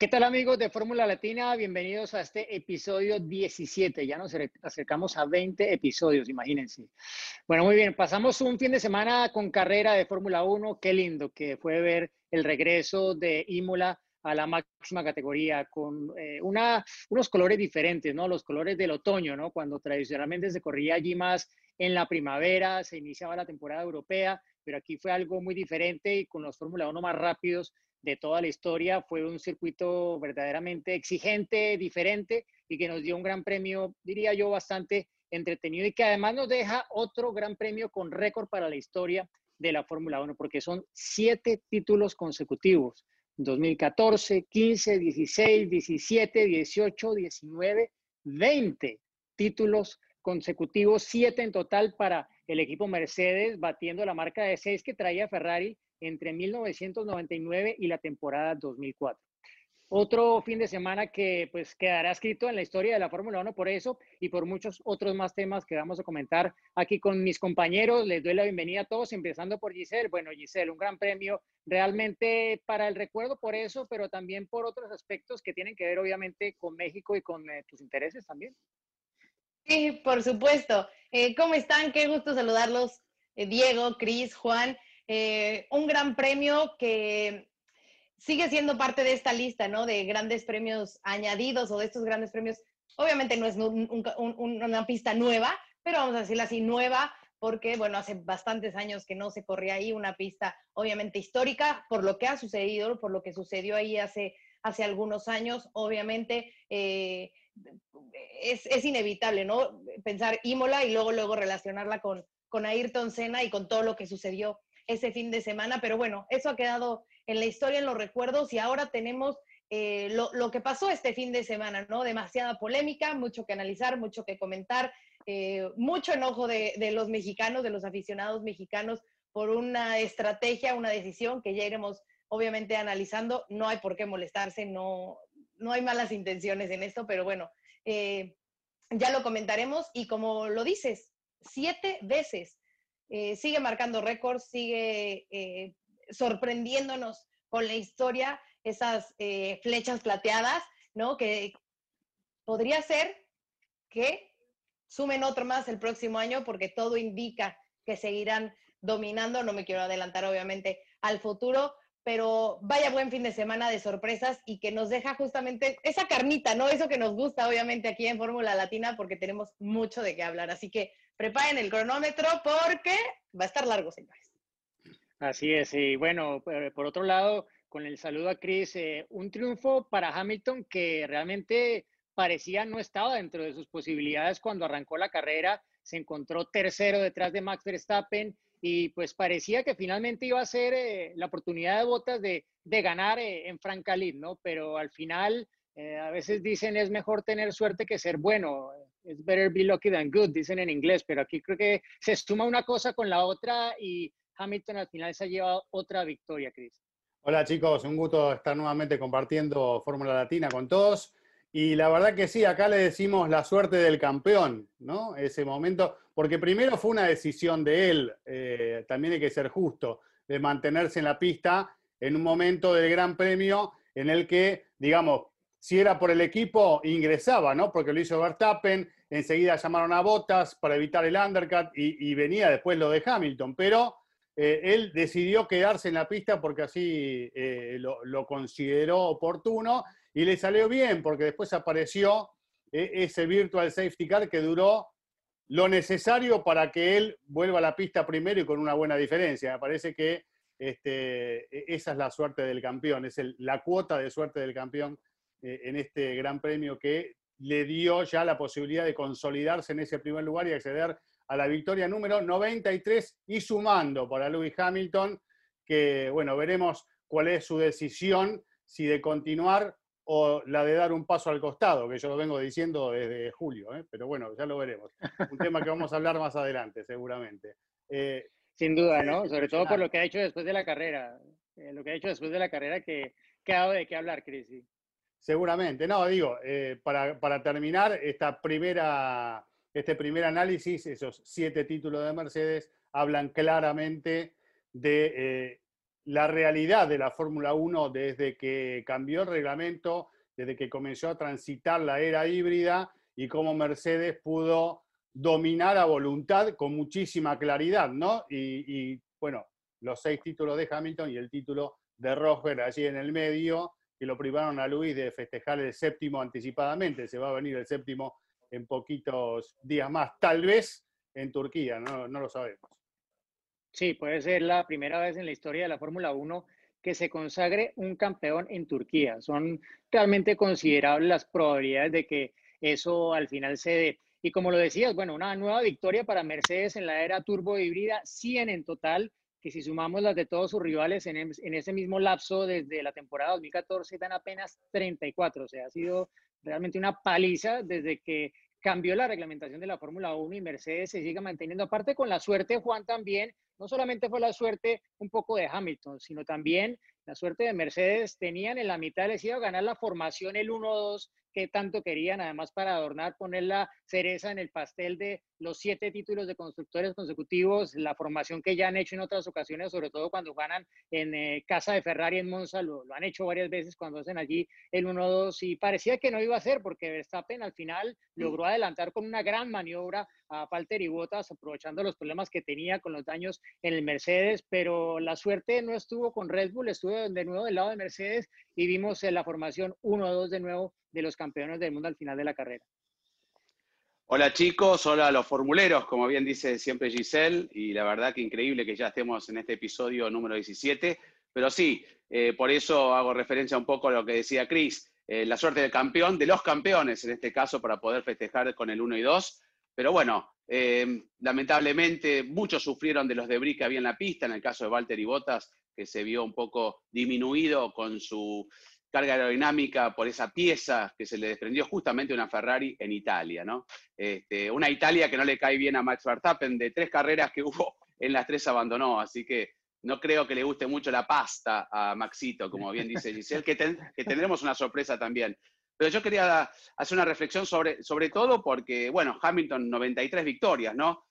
¿Qué tal amigos de Fórmula Latina? Bienvenidos a este episodio 17. Ya nos acercamos a 20 episodios, imagínense. Bueno, muy bien, pasamos un fin de semana con carrera de Fórmula 1. Qué lindo que fue ver el regreso de Imola a la máxima categoría con eh, unos colores diferentes, ¿no? Los colores del otoño, ¿no? Cuando tradicionalmente se corría allí más en la primavera, se iniciaba la temporada europea, pero aquí fue algo muy diferente y con los Fórmula 1 más rápidos de toda la historia. Fue un circuito verdaderamente exigente, diferente y que nos dio un gran premio, diría yo, bastante entretenido y que además nos deja otro gran premio con récord para la historia de la Fórmula 1, porque son siete títulos consecutivos. 2014, 15, 16, 17, 18, 19, 20 títulos consecutivos, siete en total para el equipo Mercedes, batiendo la marca de seis que traía Ferrari entre 1999 y la temporada 2004. Otro fin de semana que pues quedará escrito en la historia de la Fórmula 1 por eso y por muchos otros más temas que vamos a comentar aquí con mis compañeros. Les doy la bienvenida a todos, empezando por Giselle. Bueno, Giselle, un gran premio realmente para el recuerdo por eso, pero también por otros aspectos que tienen que ver obviamente con México y con eh, tus intereses también. Sí, por supuesto. Eh, ¿Cómo están? Qué gusto saludarlos, eh, Diego, Cris, Juan. Eh, un gran premio que sigue siendo parte de esta lista, ¿no? De grandes premios añadidos o de estos grandes premios. Obviamente no es una pista nueva, pero vamos a decirla así, nueva, porque, bueno, hace bastantes años que no se corría ahí una pista, obviamente histórica, por lo que ha sucedido, por lo que sucedió ahí hace, hace algunos años, obviamente. Eh, es, es, inevitable, ¿no? Pensar Imola y luego, luego relacionarla con, con Ayrton Senna y con todo lo que sucedió ese fin de semana, pero bueno, eso ha quedado en la historia, en los recuerdos y ahora tenemos eh, lo, que pasó este fin de semana, ¿no? Demasiada polémica, mucho que analizar, mucho que comentar, eh, mucho enojo de, los mexicanos, de los aficionados mexicanos por una estrategia, una decisión que ya iremos obviamente analizando. No hay por qué molestarse, no, no hay malas intenciones en esto, pero bueno, eh, ya lo comentaremos y como lo dices, siete veces eh, sigue marcando récords, sigue eh, sorprendiéndonos con la historia, esas eh, flechas plateadas, ¿no? Que podría ser que sumen otro más el próximo año porque todo indica que seguirán dominando, no me quiero adelantar obviamente al futuro, pero vaya buen fin de semana de sorpresas y que nos deja justamente esa carnita, ¿no? Eso que nos gusta obviamente aquí en Fórmula Latina porque tenemos mucho de qué hablar. Así que preparen el cronómetro porque va a estar largo, señores. Así es, y bueno, por otro lado, con el saludo a Chris, eh, un triunfo para Hamilton que realmente parecía no estaba dentro de sus posibilidades cuando arrancó la carrera, se encontró tercero detrás de Max Verstappen y pues parecía que finalmente iba a ser eh, la oportunidad de botas de, de ganar eh, en Francalit, ¿no? Pero al final, a veces dicen es mejor tener suerte que ser bueno es better be lucky than good, dicen en inglés, pero aquí creo que se suma una cosa con la otra y Hamilton al final se ha llevado otra victoria, Chris. Hola chicos, un gusto estar nuevamente compartiendo Fórmula Latina con todos. Y la verdad que sí, acá le decimos la suerte del campeón, ¿no? Ese momento, porque primero fue una decisión de él, eh, también hay que ser justo, de mantenerse en la pista en un momento del Gran Premio en el que, digamos, si era por el equipo, ingresaba, ¿no? Porque lo hizo Verstappen, enseguida llamaron a Bottas para evitar el undercut y, venía después lo de Hamilton, pero eh, él decidió quedarse en la pista porque así eh, lo, consideró oportuno y le salió bien porque después apareció eh, ese virtual safety car que duró lo necesario para que él vuelva a la pista primero y con una buena diferencia. Me parece que este, e, esa es la suerte del campeón, es la cuota de suerte del campeón eh, en este gran premio que le dio ya la posibilidad de consolidarse en ese primer lugar y acceder a la victoria número 93 y sumando para Lewis Hamilton, que bueno, veremos cuál es su decisión, si de continuar o la de dar un paso al costado, que yo lo vengo diciendo desde julio, ¿eh? pero bueno, ya lo veremos. Un tema que vamos a hablar más adelante, seguramente. Eh, Sin duda, ¿no? Sobre todo por lo que ha hecho después de la carrera. Eh, lo que ha hecho después de la carrera que, que ha dado de qué hablar, Cris. Seguramente. No, digo, para, para, terminar esta primera, este primer análisis, esos siete títulos de Mercedes hablan claramente de la realidad de la Fórmula 1 desde que cambió el reglamento, desde que comenzó a transitar la era híbrida y cómo Mercedes pudo dominar a voluntad con muchísima claridad, ¿no? Y, bueno, los seis títulos de Hamilton y el título de Rosberg allí en el medio, que lo privaron a Luis de festejar el séptimo anticipadamente. Se va a venir el séptimo en poquitos días más, tal vez en Turquía, no, no lo sabemos. Sí, puede ser la primera vez en la historia de la Fórmula 1 que se consagre un campeón en Turquía. Son realmente considerables las probabilidades de que eso al final se dé. Y como lo decías, bueno, una nueva victoria para Mercedes en la era turbo híbrida, 100 en total, que si sumamos las de todos sus rivales en, en ese mismo lapso desde la temporada 2014, dan apenas 34. O sea, ha sido realmente una paliza desde que cambió la reglamentación de la Fórmula 1 y Mercedes se sigue manteniendo. Aparte con la suerte, Juan, también, no solamente fue la suerte un poco de Hamilton, sino también la suerte de Mercedes. Tenían en la mitad, les iba a ganar la formación el 1-2 que tanto querían, además para adornar, poner la cereza en el pastel de los siete títulos de constructores consecutivos, la formación que ya han hecho en otras ocasiones, sobre todo cuando ganan en eh, casa de Ferrari en Monza, lo, han hecho varias veces cuando hacen allí el 1-2 y parecía que no iba a ser porque Verstappen al final logró adelantar con una gran maniobra a Valtteri Bottas, aprovechando los problemas que tenía con los daños en el Mercedes, pero la suerte no estuvo con Red Bull, estuvo de nuevo del lado de Mercedes y vimos en la formación 1-2 de nuevo de los campeones del mundo al final de la carrera. Hola chicos, hola los formuleros, como bien dice siempre Giselle, y la verdad que increíble que ya estemos en este episodio número 17, pero sí, eh, por eso hago referencia un poco a lo que decía Chris, eh, la suerte del campeón, de los campeones en este caso, para poder festejar con el 1 y 2, pero bueno, eh, lamentablemente muchos sufrieron de los debris que había en la pista, en el caso de Walter y Bottas, que se vio un poco disminuido con su carga aerodinámica por esa pieza que se le desprendió justamente una Ferrari en Italia, ¿no? Este, una Italia que no le cae bien a Max Verstappen, de tres carreras que hubo, en las tres abandonó, así que no creo que le guste mucho la pasta a Maxito, como bien dice Giselle, que, tendremos una sorpresa también. Pero yo quería hacer una reflexión sobre, sobre todo porque, bueno, Hamilton 93 victorias, ¿no?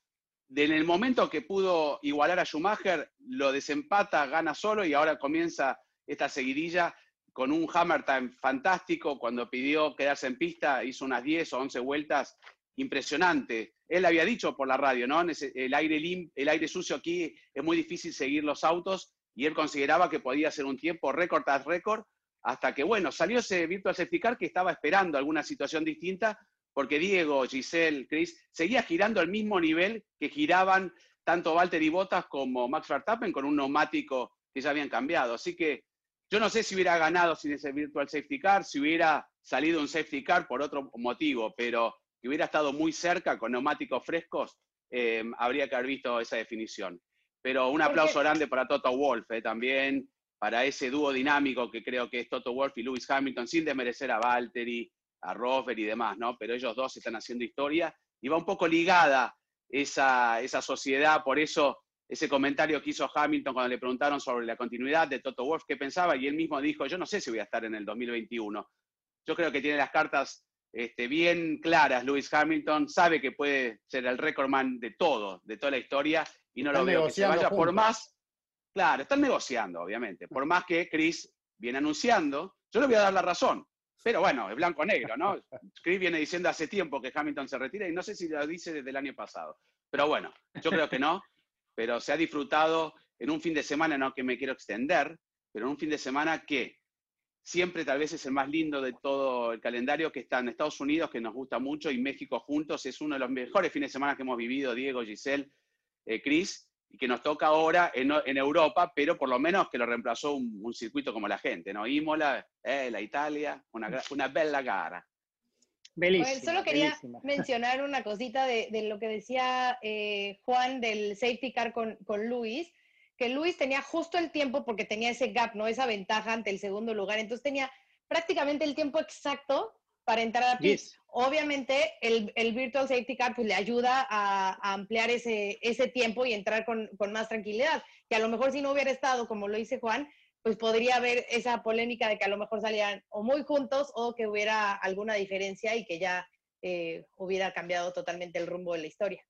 en el momento que pudo igualar a Schumacher, lo desempata, gana solo y ahora comienza esta seguidilla con un hammer time fantástico, cuando pidió quedarse en pista, hizo unas 10 o 11 vueltas, impresionante. Él había dicho por la radio, ¿no? El aire, el aire sucio aquí es muy difícil seguir los autos y él consideraba que podía ser un tiempo récord tras récord, hasta que, bueno, salió ese Virtual Safety Car que estaba esperando alguna situación distinta, porque Diego, Giselle, Chris, seguía girando al mismo nivel que giraban tanto Walter y Bottas como Max Verstappen con un neumático que ya habían cambiado. Así que yo no sé si hubiera ganado sin ese virtual safety car, si hubiera salido un safety car por otro motivo, pero que hubiera estado muy cerca con neumáticos frescos, eh, habría que haber visto esa definición. Pero un aplauso grande para Toto Wolf eh, también, para ese dúo dinámico que creo que es Toto Wolf y Lewis Hamilton, sin desmerecer a Valtteri, a Rosberg y demás, ¿no? Pero ellos dos están haciendo historia y va un poco ligada esa, esa sociedad, por eso ese comentario que hizo Hamilton cuando le preguntaron sobre la continuidad de Toto Wolff, qué pensaba, y él mismo dijo, yo no sé si voy a estar en el 2021. Yo creo que tiene las cartas este, bien claras, Lewis Hamilton, sabe que puede ser el recordman de todo, de toda la historia, y no lo veo que se vaya por más. Claro, están negociando, obviamente, por más que Chris viene anunciando, yo le voy a dar la razón, pero bueno, es blanco-negro, ¿no? Chris viene diciendo hace tiempo que Hamilton se retira y no sé si lo dice desde el año pasado. Pero bueno, yo creo que no pero se ha disfrutado en un fin de semana, no que me quiero extender, pero en un fin de semana que siempre tal vez es el más lindo de todo el calendario, que está en Estados Unidos, que nos gusta mucho, y México juntos, es uno de los mejores fines de semana que hemos vivido, Diego, Giselle, eh, Cris, y que nos toca ahora en, Europa, pero por lo menos que lo reemplazó un, circuito como la gente, ¿no? Imola, eh, la Italia, una, una bella solo quería mencionar una cosita de, lo que decía eh, Juan del safety car con, con Luis, que Luis tenía justo el tiempo porque tenía ese gap, ¿no? Esa ventaja ante el segundo lugar. Entonces tenía prácticamente el tiempo exacto para entrar a pits. Obviamente, el, el, Virtual Safety Car pues, le ayuda a, ampliar ese, ese, tiempo y entrar con, con, más tranquilidad. Que a lo mejor si no hubiera estado, como lo dice Juan, pues podría haber esa polémica de que a lo mejor salían o muy juntos o que hubiera alguna diferencia y que ya eh, hubiera cambiado totalmente el rumbo de la historia.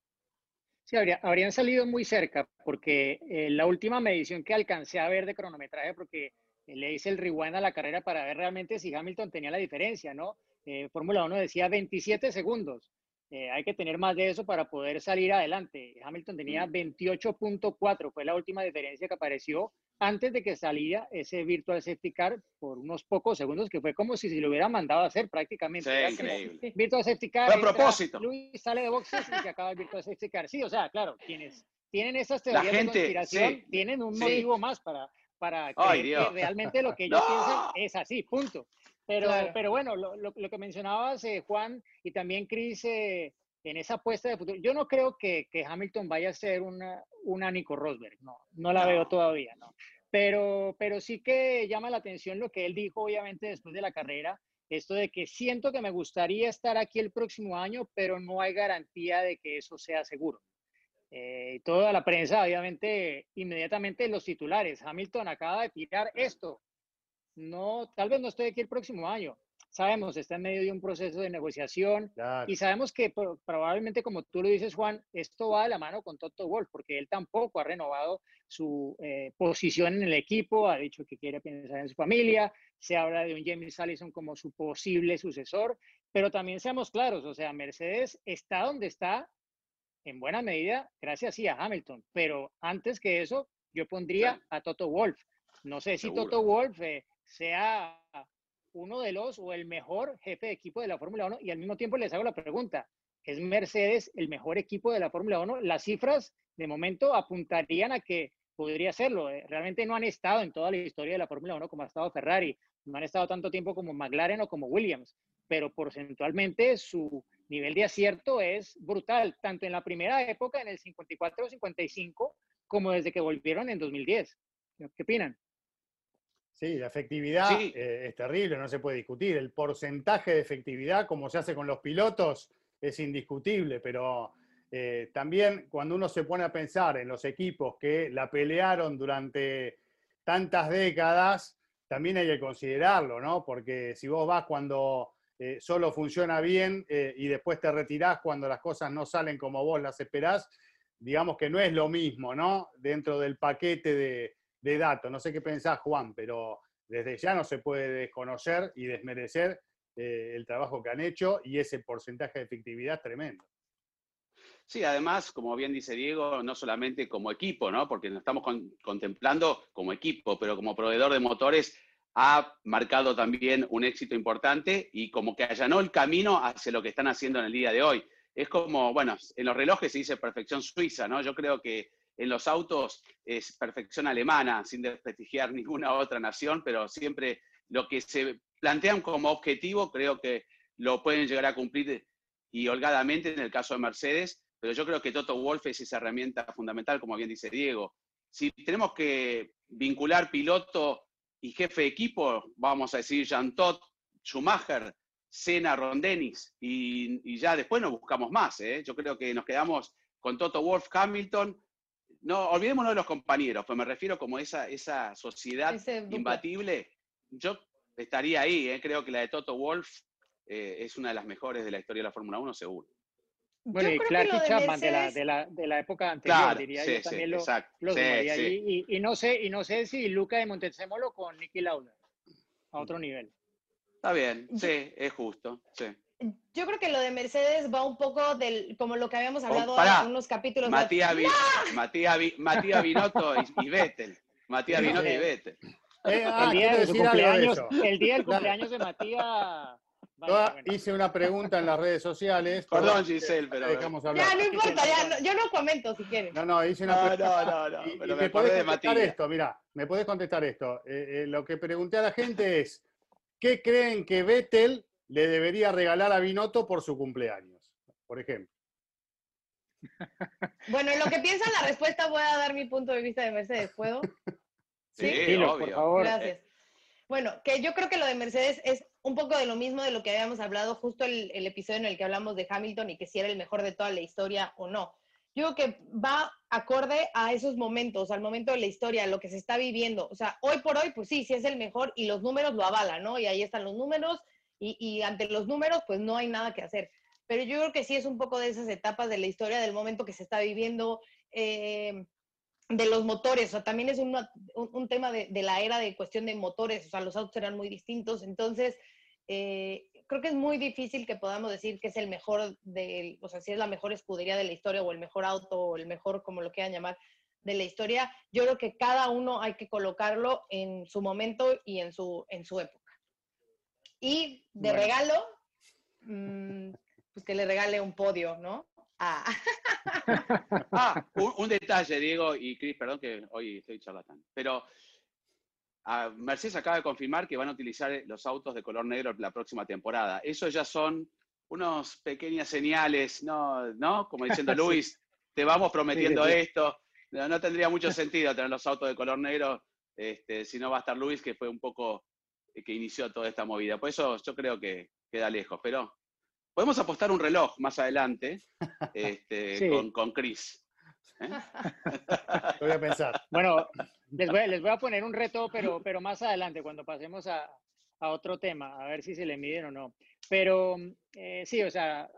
Sí, habrían salido muy cerca, porque eh, la última medición que alcancé a ver de cronometraje, porque le hice el rewind a la carrera para ver realmente si Hamilton tenía la diferencia, ¿no? Eh, Fórmula 1 decía 27 segundos. Eh, hay que tener más de eso para poder salir adelante. Hamilton tenía 28.4, fue la última diferencia que apareció antes de que saliera ese virtual safety car por unos pocos segundos, que fue como si se lo hubiera mandado a hacer prácticamente. Sí, increíble. Virtual safety car. a propósito. Luis sale de boxes y se acaba el virtual safety car. Sí, o sea, claro, quienes tienen esas teorías de conspiración tienen un motivo más para, para que realmente lo que ellos piensan es así, punto. Pero, pero bueno, lo, lo, que mencionabas, eh, Juan, y también Chris, eh, en esa apuesta de futuro, yo no creo que, que Hamilton vaya a ser una, una Nico Rosberg, no, no la veo todavía, ¿no? Pero, pero sí que llama la atención lo que él dijo, obviamente, después de la carrera, esto de que siento que me gustaría estar aquí el próximo año, pero no hay garantía de que eso sea seguro. Eh, toda la prensa, obviamente, inmediatamente los titulares. Hamilton acaba de tirar esto no, tal vez no estoy aquí el próximo año. Sabemos, está en medio de un proceso de negociación y sabemos que probablemente, como tú lo dices, Juan, esto va de la mano con Toto Wolf, porque él tampoco ha renovado su eh, posición en el equipo, ha dicho que quiere pensar en su familia, se habla de un James Allison como su posible sucesor, pero también seamos claros, o sea, Mercedes está donde está en buena medida gracias sí, a Hamilton, pero antes que eso, yo pondría a Toto Wolf. No sé si Toto Wolf eh, sea uno de los o el mejor jefe de equipo de la Fórmula 1 y al mismo tiempo les hago la pregunta, ¿es Mercedes el mejor equipo de la Fórmula 1? Las cifras de momento apuntarían a que podría serlo. Eh, realmente no han estado en toda la historia de la Fórmula 1 como ha estado Ferrari, no han estado tanto tiempo como McLaren o como Williams, pero porcentualmente su nivel de acierto es brutal, tanto en la primera época, en el 54-55, como desde que volvieron en 2010. ¿Qué opinan? Sí, la efectividad eh, es terrible, no se puede discutir. El porcentaje de efectividad, como se hace con los pilotos, es indiscutible, pero eh, también cuando uno se pone a pensar en los equipos que la pelearon durante tantas décadas, también hay que considerarlo, ¿no? Porque si vos vas cuando eh, solo funciona bien y después te retirás cuando las cosas no salen como vos las esperás, digamos que no es lo mismo, ¿no? Dentro del paquete de, de datos. No sé qué pensás, Juan, pero desde ya no se puede desconocer y desmerecer eh, el trabajo que han hecho y ese porcentaje de efectividad tremendo. Sí, además, como bien dice Diego, no solamente como equipo, ¿no? Porque nos estamos contemplando como equipo, pero como proveedor de motores ha marcado también un éxito importante y como que allanó el camino hacia lo que están haciendo en el día de hoy. Es como, bueno, en los relojes se dice perfección suiza, ¿no? Yo creo que en los autos es perfección alemana, sin desprestigiar ninguna otra nación, pero siempre lo que se plantean como objetivo creo que lo pueden llegar a cumplir y holgadamente en el caso de Mercedes, pero yo creo que Toto Wolf es esa herramienta fundamental, como bien dice Diego. Si tenemos que vincular piloto y jefe de equipo, vamos a decir Jean Todt, Schumacher, Senna, Ron Dennis, y, ya después nos buscamos más. ¿eh? Yo creo que nos quedamos con Toto Wolf, Hamilton, no, olvidémonos de los compañeros, pues me refiero como esa, esa sociedad imbatible. Yo estaría ahí, ¿eh? creo que la de Toto Wolf eh, es una de las mejores de la historia de la Fórmula 1, seguro. Bueno, y Clark y Chapman de, la, de, la, de, la, época anterior, diría yo, también lo, los y, y, no sé, y no sé si Luca de Montezemolo con Nicky Lauda, a otro nivel. Está bien, sí, es justo, sí. Yo creo que lo de Mercedes va un poco del, como lo que habíamos oh, hablado en unos capítulos. Matías, Matías, Matías Binotto y, Vettel. Matías Binotto y Vettel. Eh, ah, el, día de cumpleaños, el día del cumpleaños de Matías. hice una pregunta en las redes sociales. Perdón, Giselle, pero. Ya, no importa, ya, yo no comento si quieres. No, no, hice una pregunta. No, no, no. Y, me, podés contestar esto, mira, me podés contestar esto. Eh, eh, lo que pregunté a la gente es: ¿qué creen que Vettel le debería regalar a Binotto por su cumpleaños, por ejemplo? Bueno, en lo que piensan la respuesta voy a dar mi punto de vista de Mercedes, ¿puedo? Sí, obvio. por favor. Gracias. Bueno, que yo creo que lo de Mercedes es un poco de lo mismo de lo que habíamos hablado justo el, el episodio en el que hablamos de Hamilton y que si era el mejor de toda la historia o no. Yo creo que va acorde a esos momentos, al momento de la historia, a lo que se está viviendo. O sea, hoy por hoy, pues sí, sí es el mejor y los números lo avalan, ¿no? Y ahí están los números y, ante los números, pues no hay nada que hacer. Pero yo creo que sí es un poco de esas etapas de la historia, del momento que se está viviendo. Eh, de los motores, o sea, también es un, un, tema de, de, la era de cuestión de motores, o sea, los autos eran muy distintos, entonces eh, creo que es muy difícil que podamos decir que es el mejor, de, o sea, si es la mejor escudería de la historia o el mejor auto o el mejor, como lo quieran llamar, de la historia. Yo creo que cada uno hay que colocarlo en su momento y en su, en su época. Y de bueno. regalo, mmm, pues que le regale un podio, ¿no? Ah. ah un, un, detalle, Diego y Cris, perdón que hoy estoy charlatán, pero uh, Mercedes acaba de confirmar que van a utilizar los autos de color negro la próxima temporada. Eso ya son unos pequeñas señales, ¿no? ¿no? Como diciendo Luis, te vamos prometiendo sí, sí, sí. esto. No, no, tendría mucho sentido tener los autos de color negro este, si no va a estar Luis, que fue un poco eh, que inició toda esta movida. Por eso yo creo que queda lejos, pero Podemos apostar un reloj más adelante este, sí. con, con Chris. ¿eh? voy a pensar. Bueno, les voy, les voy, a poner un reto, pero, pero más adelante, cuando pasemos a, a, otro tema, a ver si se le miden o no. Pero eh, sí, o sea,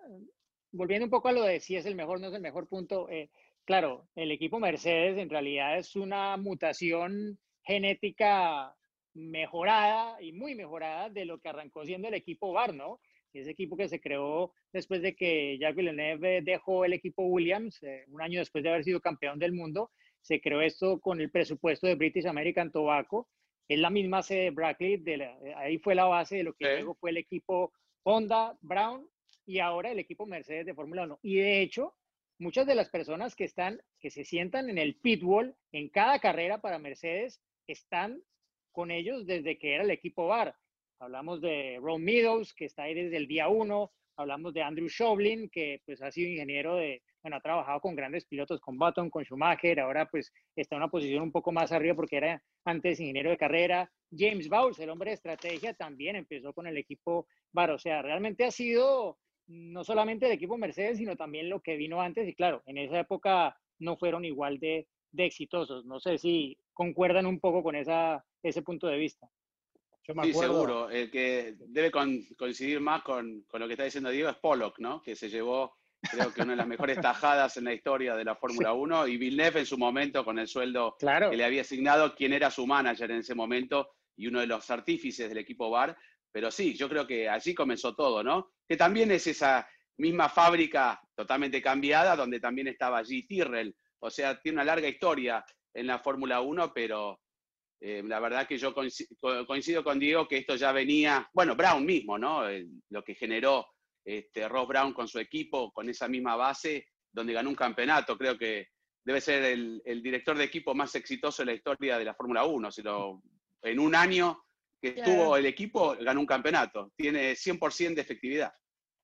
volviendo un poco a lo de si es el mejor, no es el mejor punto, eh, claro, el equipo Mercedes en realidad es una mutación genética mejorada y muy mejorada de lo que arrancó siendo el equipo Bar, ¿no? ese equipo que se creó después de que Jacques Villeneuve dejó el equipo Williams, eh, un año después de haber sido campeón del mundo, se creó esto con el presupuesto de British American Tobacco, es la misma sede de Brackley, de la, eh, ahí fue la base de lo que sí. luego fue el equipo Honda, Brown y ahora el equipo Mercedes de Fórmula 1. Y de hecho, muchas de las personas que están, que se sientan en el pitwall en cada carrera para Mercedes, están con ellos desde que era el equipo Bar. Hablamos de Ron Meadows, que está ahí desde el día uno. Hablamos de Andrew Shoblin, que pues ha sido ingeniero de, bueno, ha trabajado con grandes pilotos, con Button, con Schumacher, ahora pues está en una posición un poco más arriba porque era antes ingeniero de carrera. James Bowles, el hombre de estrategia, también empezó con el equipo Bar. O sea, realmente ha sido no solamente el equipo Mercedes, sino también lo que vino antes. Y claro, en esa época no fueron igual de, de exitosos. No sé si concuerdan un poco con esa, ese punto de vista. sí, seguro. El que debe con, coincidir más con, con, lo que está diciendo Diego es Pollock, ¿no? Que se llevó, creo que una de las mejores tajadas en la historia de la Fórmula sí. 1 y Villeneuve en su momento con el sueldo claro. que le había asignado, quien era su manager en ese momento y uno de los artífices del equipo VAR. Pero sí, yo creo que allí comenzó todo, ¿no? Que también es esa misma fábrica totalmente cambiada donde también estaba allí Tyrrell. O sea, tiene una larga historia en la Fórmula 1, pero eh, la verdad que yo coincido con Diego que esto ya venía, bueno, Brown mismo, ¿no? lo que generó este, Ross Brown con su equipo, con esa misma base, donde ganó un campeonato. Creo que debe ser el, el director de equipo más exitoso en la historia de la Fórmula 1. Si lo, en un año que estuvo el equipo, ganó un campeonato. Tiene 100% de efectividad.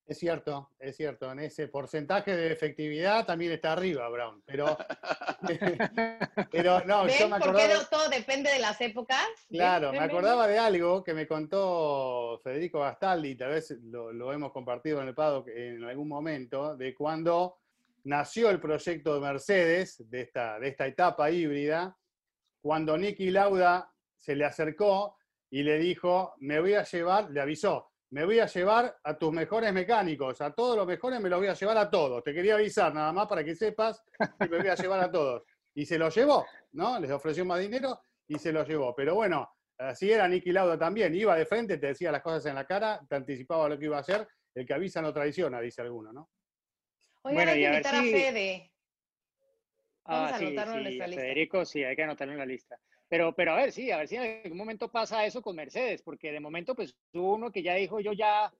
Es cierto, es cierto. En ese porcentaje de efectividad también está arriba, Brown. Pero, pero no, ¿Ven yo me acordaba. ¿Por qué todo depende de las épocas? Claro, me acordaba de algo que me contó Federico Gastaldi, tal vez lo, lo hemos compartido en el paddock en algún momento, de cuando nació el proyecto de Mercedes, de esta, de esta etapa híbrida, cuando Nicky Lauda se le acercó y le dijo, me voy a llevar, le avisó, me voy a llevar a tus mejores mecánicos, a todos los mejores me los voy a llevar a todos. Te quería avisar nada más para que sepas que me voy a llevar a todos. Y se lo llevó, ¿no? Les ofreció más dinero y se lo llevó. Pero bueno, así era Nicky Lauda también. Iba de frente, te decía las cosas en la cara, te anticipaba lo que iba a hacer. El que avisa no traiciona, dice alguno, ¿no? Oigan, bueno, hay que invitar a, si... a Fede. Vamos ah, a anotarlo sí, en nuestra lista. Federico, sí, hay que anotarlo en la lista. Pero, pero a ver, sí, a ver si en algún momento pasa eso con Mercedes, porque de momento, pues hubo uno que ya dijo, yo ya,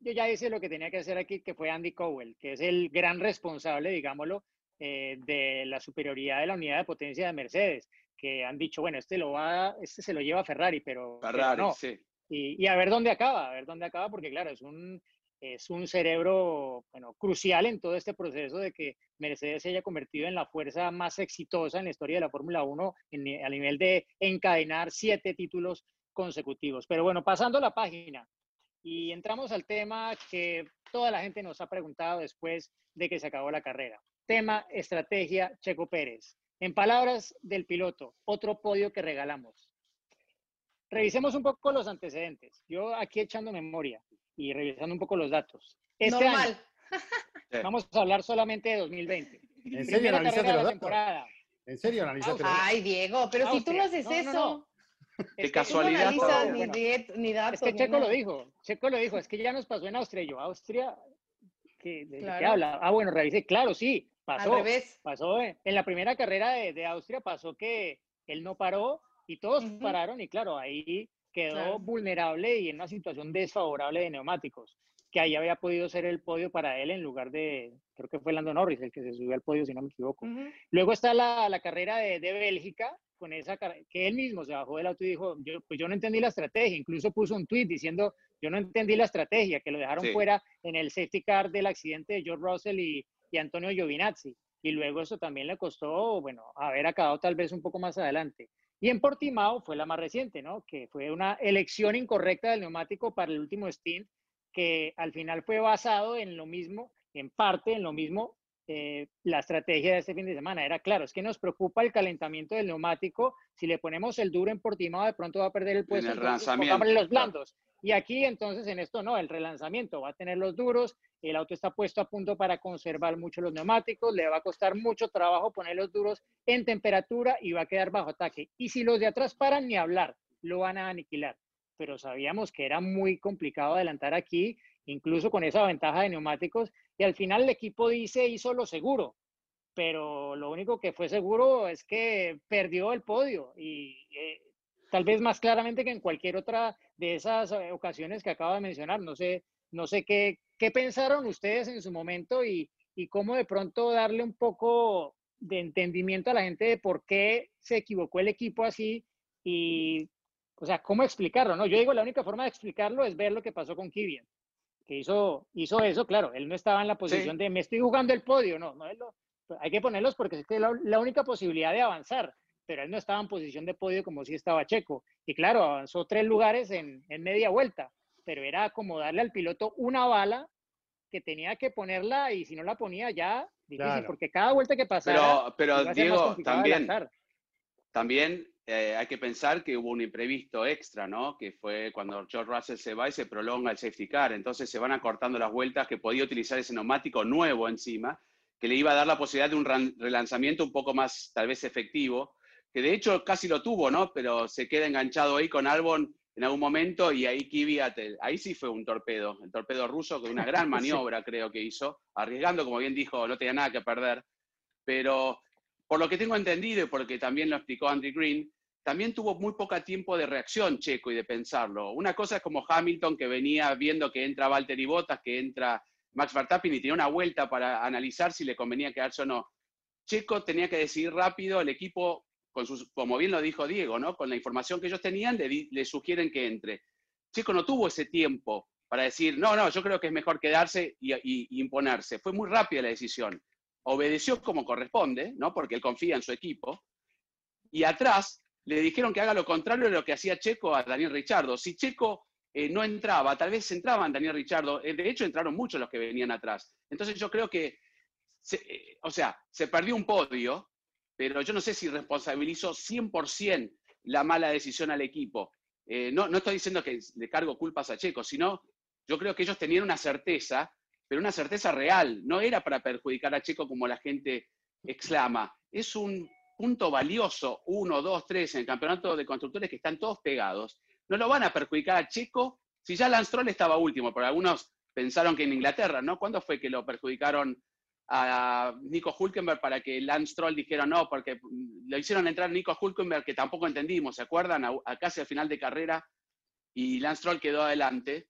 yo ya hice lo que tenía que hacer aquí, que fue Andy Cowell, que es el gran responsable, digámoslo, eh, de la superioridad de la unidad de potencia de Mercedes, que han dicho, bueno, este lo va, este se lo lleva a Ferrari, pero, Ferrari, pero no. Sí. Y, y, a ver dónde acaba, a ver dónde acaba, porque claro, es un, es un cerebro bueno, crucial en todo este proceso de que Mercedes se haya convertido en la fuerza más exitosa en la historia de la Fórmula 1 en, a nivel de encadenar siete títulos consecutivos. Pero bueno, pasando la página y entramos al tema que toda la gente nos ha preguntado después de que se acabó la carrera. Tema estrategia Checo Pérez. En palabras del piloto, otro podio que regalamos. Revisemos un poco los antecedentes. Yo aquí echando memoria y revisando un poco los datos. Este Normal. año vamos a hablar solamente de 2020. ¿En serio Primera analizaste los la datos? temporada. ¿En serio analizaste los datos? Ay, Diego, pero si tú no haces Austria. No, no, eso, no. Qué Es no casualidad. analizas todo. ni, Bueno, diet- ni datos. Es que ni Checo lo dijo, Checo lo dijo, es que ya nos pasó en Austria. Yo, Austria, ¿qué, ¿de qué habla? Ah, bueno, revisé, claro, sí, pasó. Al revés. Pasó eh, en la primera carrera de, de Austria, pasó que él no paró y todos pararon y claro, ahí quedó Claro. vulnerable y en una situación desfavorable de neumáticos, que ahí había podido ser el podio para él en lugar de, creo que fue Lando Norris el que se subió al podio, si no me equivoco. Ujú. Luego está la, la carrera de, de Bélgica, con esa que él mismo se bajó del auto y dijo, yo, pues yo no entendí la estrategia, incluso puso un tweet diciendo, yo no entendí la estrategia, que lo dejaron Sí. fuera en el safety car del accidente de George Russell y, y Antonio Giovinazzi. Y luego eso también le costó, bueno, haber acabado tal vez un poco más adelante. Y en Portimao fue la más reciente, ¿no? Que fue una elección incorrecta del neumático para el último stint, que al final fue basado en lo mismo, en parte en lo mismo eh, la estrategia de este fin de semana. Era claro, es que nos preocupa el calentamiento del neumático. Si le ponemos el duro en Portimao, de pronto va a perder el puesto. el entonces relanzamiento, pongámosle los blandos. Y aquí, entonces, en esto no, el relanzamiento va a tener los duros. El auto está puesto a punto para conservar mucho los neumáticos. Le va a costar mucho trabajo poner los duros en temperatura y va a quedar bajo ataque. Y si los de atrás paran, ni hablar, lo van a aniquilar. Pero sabíamos que era muy complicado adelantar aquí, incluso con esa ventaja de neumáticos y al final el equipo dice hizo lo seguro, pero lo único que fue seguro es que perdió el podio y eh, tal vez más claramente que en cualquier otra de esas eh, ocasiones que acabo de mencionar. No sé, no sé qué, pensaron ustedes en su momento y, y cómo de pronto darle un poco de entendimiento a la gente de por qué se equivocó el equipo así y, o sea, cómo explicarlo, ¿no? Yo digo, la única forma de explicarlo es ver lo que pasó con Kivian que hizo, hizo eso, claro, él no estaba en la posición de me estoy jugando el podio, no, no, él lo- hay que ponerlos porque es que la, la única posibilidad de avanzar, pero él no estaba en posición de podio como si estaba Checo, y claro, avanzó tres lugares en, en media vuelta, pero era como darle al piloto una bala que tenía que ponerla y si no la ponía ya, difícil, Claro. porque cada vuelta que pasara, Pero, pero Diego, también, también eh, hay que pensar que hubo un imprevisto extra, ¿no? Que fue cuando George Russell se va y se prolonga el safety car. Entonces se van acortando las vueltas que podía utilizar ese neumático nuevo encima, que le iba a dar la posibilidad de un relanzamiento un poco más, tal vez, efectivo, que de hecho casi lo tuvo, ¿no? Pero se queda enganchado ahí con Albon en algún momento y ahí Kvyat, ahí sí fue un torpedo, el torpedo ruso, con una gran Sí. maniobra creo que hizo, arriesgando, como bien dijo, no tenía nada que perder, pero por lo que tengo entendido y porque también lo explicó Andy Green, también tuvo muy poco tiempo de reacción Checo y de pensarlo. Una cosa es como Hamilton que venía viendo que entra Valtteri Bottas, que entra Max Verstappen y tenía una vuelta para analizar si le convenía quedarse o no. Checo tenía que decidir rápido, el equipo, como bien lo dijo Diego, ¿no? con la información que ellos tenían, le, le sugieren que entre. Checo no tuvo ese tiempo para decir, no, no, yo creo que es mejor quedarse y- y imponerse. Fue muy rápida la decisión. Obedeció como corresponde, ¿no? porque él confía en su equipo. Y atrás le dijeron que haga lo contrario de lo que hacía Checo a Daniel Richardo. Si Checo eh, no entraba, tal vez entraban Daniel Richardo. Eh, de hecho, entraron muchos los que venían atrás. Entonces yo creo que, eh, o sea, se perdió un podio, pero yo no sé si responsabilizó 100% la mala decisión al equipo. No, no estoy diciendo que le cargo culpas a Checo, sino yo creo que ellos tenían una certeza, pero una certeza real. No era para perjudicar a Checo como la gente exclama. Es un punto valioso, uno, dos, tres, en el campeonato de constructores que están todos pegados. No lo van a perjudicar a Checo si ya Lance Stroll estaba último, pero algunos pensaron que en Inglaterra, ¿no? ¿Cuándo fue que lo perjudicaron a Nico Hulkenberg para que Lance Stroll dijera no? Porque lo hicieron entrar Nico Hulkenberg, que tampoco entendimos, ¿se acuerdan? A, a casi al final de carrera y Lance Stroll quedó adelante.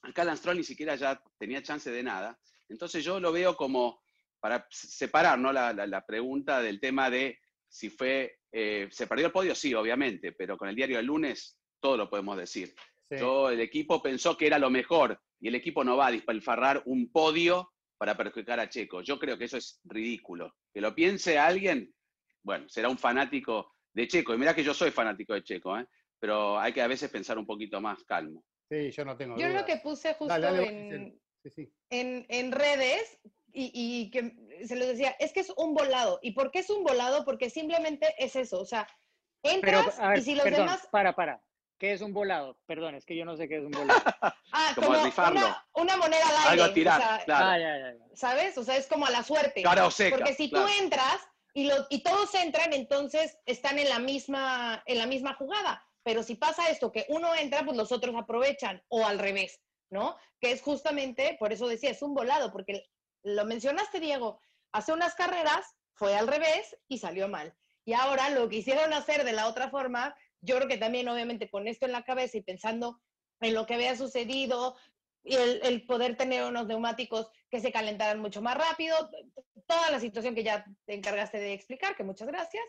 Acá Lance Stroll ni siquiera ya tenía chance de nada. Entonces yo lo veo como para separar ¿no? la- la pregunta del tema de si fue, eh, se perdió el podio, sí, obviamente, pero con el diario del lunes todo lo podemos decir. Sí. Yo, el equipo pensó que era lo mejor y el equipo no va a despilfarrar un podio para perjudicar a Checo. Yo creo que eso es ridículo. Que lo piense alguien, bueno, será un fanático de Checo. Y mirá que yo soy fanático de Checo, ¿eh? pero hay que a veces pensar un poquito más calmo. Sí, yo no tengo Yo dudas. lo que puse justo Dale, dale, en, Giselle. Sí, sí. en, en redes y, y que se los decía, es que es un volado. ¿Y por qué es un volado? Porque simplemente es eso, o sea, Pero, entras a ver, y si los perdón, demás... para, para. ¿Qué es un volado? Perdón, es que yo no sé qué es un volado. Ah, como una, una moneda al aire. Algo a tirar, o sea, claro. Ah, ya, ya, ya. ¿Sabes? O sea, es como a la suerte. Cara o seca, Porque si claro. tú entras y, lo- y todos entran, entonces están en la, misma, en la misma jugada. Pero si pasa esto, que uno entra, pues los otros aprovechan, o al revés, ¿no? Que es justamente, por eso decía, es un volado, porque lo mencionaste, Diego, hace unas carreras fue al revés y salió mal. Y ahora lo quisieron hacer de la otra forma, yo creo que también obviamente con esto en la cabeza y pensando en lo que había sucedido y el, el poder tener unos neumáticos que se calentaran mucho más rápido, toda la situación que ya te encargaste de explicar, que muchas gracias.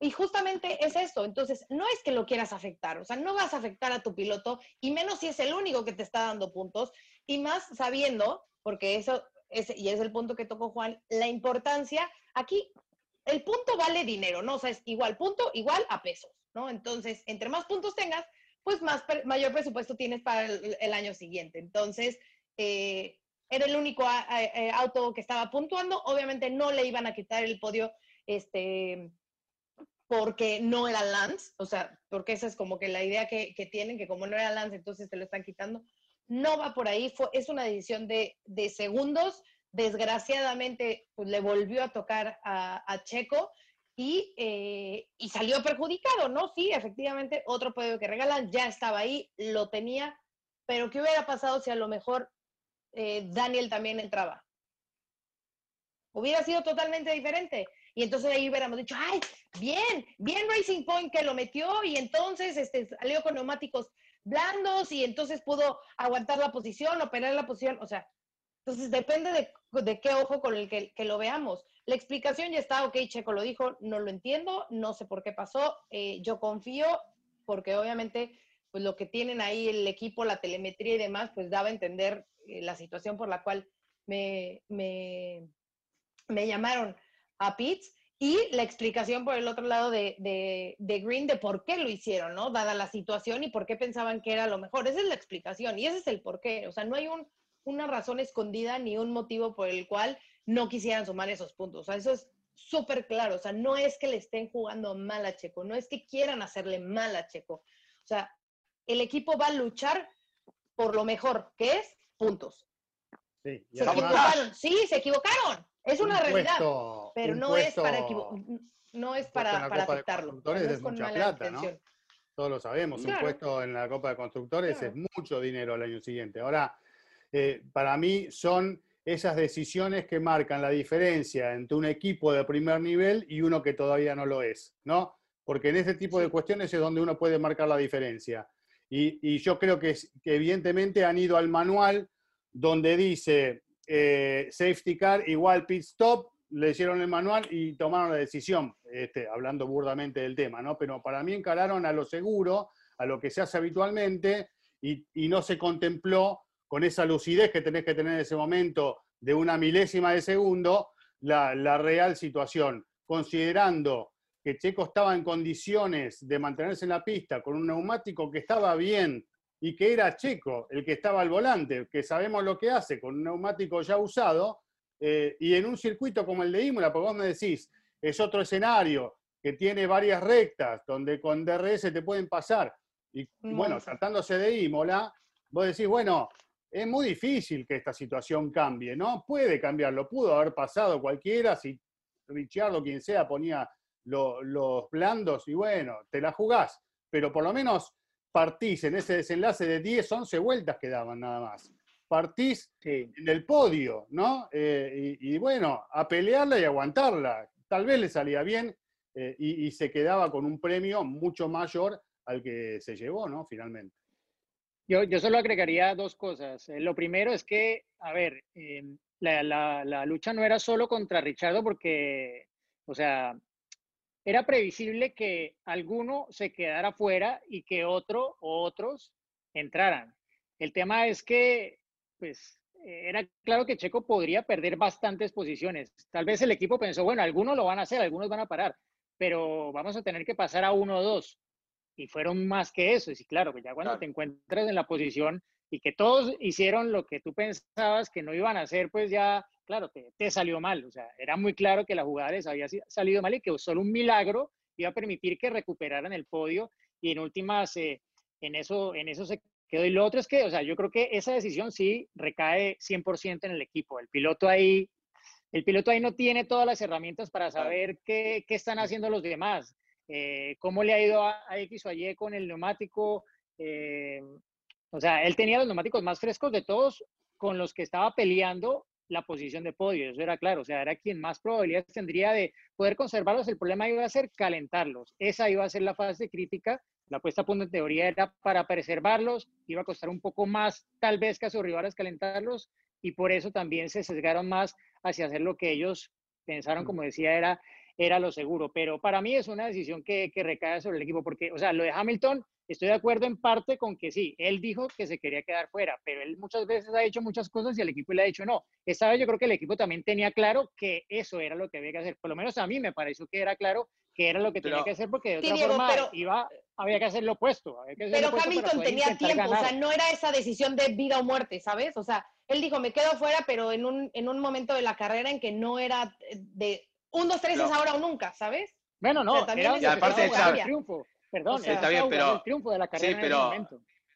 Y justamente es esto, entonces no es que lo quieras afectar, o sea, no vas a afectar a tu piloto y menos si es el único que te está dando puntos y más sabiendo, porque eso y es el punto que tocó Juan, la importancia, aquí el punto vale dinero, ¿no? O sea, es igual punto, igual a pesos, ¿no? Entonces, entre más puntos tengas, pues más mayor presupuesto tienes para el, año siguiente. Entonces, eh, era el único eh, auto que estaba puntuando. Obviamente no le iban a quitar el podio este, porque no era Lance, o sea, porque esa es como que la idea que, que tienen, que como no era Lance, entonces te lo están quitando. No va por ahí, fue, es una decisión de, de segundos. Desgraciadamente, pues le volvió a tocar a, a Checo y, eh, y salió perjudicado, ¿no? Sí, efectivamente, otro podio que regalan, ya estaba ahí, lo tenía, pero ¿qué hubiera pasado si a lo mejor eh, Daniel también entraba? Hubiera sido totalmente diferente. Y entonces ahí hubiéramos dicho, ay, bien, bien Racing Point que lo metió y entonces este, salió con neumáticos blandos y entonces pudo aguantar la posición, operar la posición, o sea, entonces depende de, de qué ojo con el que, que lo veamos. La explicación ya está, ok, Checo lo dijo, no lo entiendo, no sé por qué pasó, eh, yo confío, porque obviamente pues lo que tienen ahí el equipo, la telemetría y demás, pues daba a entender eh, la situación por la cual me, me, me llamaron a Pitts y la explicación por el otro lado de, de, de Green de por qué lo hicieron, ¿no? Dada la situación y por qué pensaban que era lo mejor. Esa es la explicación y ese es el por qué. O sea, no hay un, una razón escondida ni un motivo por el cual no quisieran sumar esos puntos. O sea, eso es súper claro. O sea, no es que le estén jugando mal a Checo, no es que quieran hacerle mal a Checo. O sea, el equipo va a luchar por lo mejor, que es puntos. Sí, Se equivocaron, sí, se equivocaron. Es una un realidad. puesto- pero un no es para no es para, para no es es con mucha plata, ¿no? Todos lo sabemos, un Claro. puesto en la Copa de Constructores Claro. es mucho dinero el año siguiente. Ahora, eh, para mí son esas decisiones que marcan la diferencia entre un equipo de primer nivel y uno que todavía no lo es, ¿no? Porque en ese tipo de cuestiones es donde uno puede marcar la diferencia. Y, y yo creo que evidentemente han ido al manual donde dice eh, safety car igual pit stop, leyeron el manual y tomaron la decisión, este, hablando burdamente del tema, ¿no? Pero para mí encararon a lo seguro, a lo que se hace habitualmente, y, no se contempló con esa lucidez que tenés que tener en ese momento de una milésima de segundo, la real situación, considerando que Checo estaba en condiciones de mantenerse en la pista con un neumático que estaba bien y que era Checo el que estaba al volante, que sabemos lo que hace con un neumático ya usado, eh, y en un circuito como el de Imola, porque vos me decís, es otro escenario que tiene varias rectas donde con DRS te pueden pasar, y bueno, Monza. tratándose de Imola, vos decís, bueno, es muy difícil que esta situación cambie, ¿no? Puede cambiarlo, pudo haber pasado cualquiera, si Richardo, quien sea, ponía lo- los blandos y bueno, te la jugás, pero por lo menos partís en ese desenlace de 10, 11 vueltas que daban nada más. Partís Sí. en el podio, ¿no? Eh, y, y bueno, a pelearla y aguantarla. Tal vez le salía bien eh, y, y se quedaba con un premio mucho mayor al que se llevó, ¿no? Finalmente. Yo, yo solo agregaría dos cosas. Eh, Lo primero es que, a ver, eh, la, la- la lucha no era solo contra Richardo porque, o sea, era previsible que alguno se quedara fuera y que otro o otros entraran. El tema es que, pues, eh, era claro que Checo podría perder bastantes posiciones. Tal vez el equipo pensó, bueno, algunos lo van a hacer, algunos van a parar, pero vamos a tener que pasar a uno o dos. y fueron más que eso. Y sí, claro, que ya cuando te encuentras en la posición y que todos hicieron lo que tú pensabas que no iban a hacer, pues ya, claro, te, te salió mal. O sea, era muy claro que la jugada les había salido mal y que solo un milagro iba a permitir que recuperaran el podio y en últimas, eh, en, eso, en eso se quedó. Y lo otro es que, o sea, yo creo que esa decisión sí recae 100% en el equipo. El piloto ahí, el piloto ahí no tiene todas las herramientas para saber qué, qué están haciendo los demás, eh, cómo le ha ido a, X o a Y con el neumático. Eh, o sea, él tenía los neumáticos más frescos de todos con los que estaba peleando la posición de podio, eso era claro, o sea, era quien más probabilidades tendría de poder conservarlos, el problema iba a ser calentarlos, esa iba a ser la fase crítica, la puesta a punto en teoría era para preservarlos, iba a costar un poco más tal vez que a sus rivales calentarlos, y por eso también se sesgaron más hacia hacer lo que ellos pensaron, mm. como decía, era, era lo seguro, pero para mí es una decisión que, que recae sobre el equipo, porque, o sea, lo de Hamilton Estoy de acuerdo en parte con que sí, él dijo que se quería quedar fuera, pero él muchas veces ha hecho muchas cosas y el equipo le ha dicho no. Esta vez yo creo que el equipo también tenía claro que eso era lo que había que hacer. Por lo menos a mí me pareció que era claro que era lo que tenía que hacer porque de otra forma iba, había que hacer lo opuesto. pero Hamilton tenía tiempo, o sea, no era esa decisión de vida o muerte, ¿sabes? O sea, él dijo, me quedo fuera, pero en un, en un momento de la carrera en que no era de un, dos, tres es ahora o nunca, ¿sabes? Bueno, no, era y aparte de triunfo. Perdón, está bien, pero, el triunfo de la carrera sí, pero,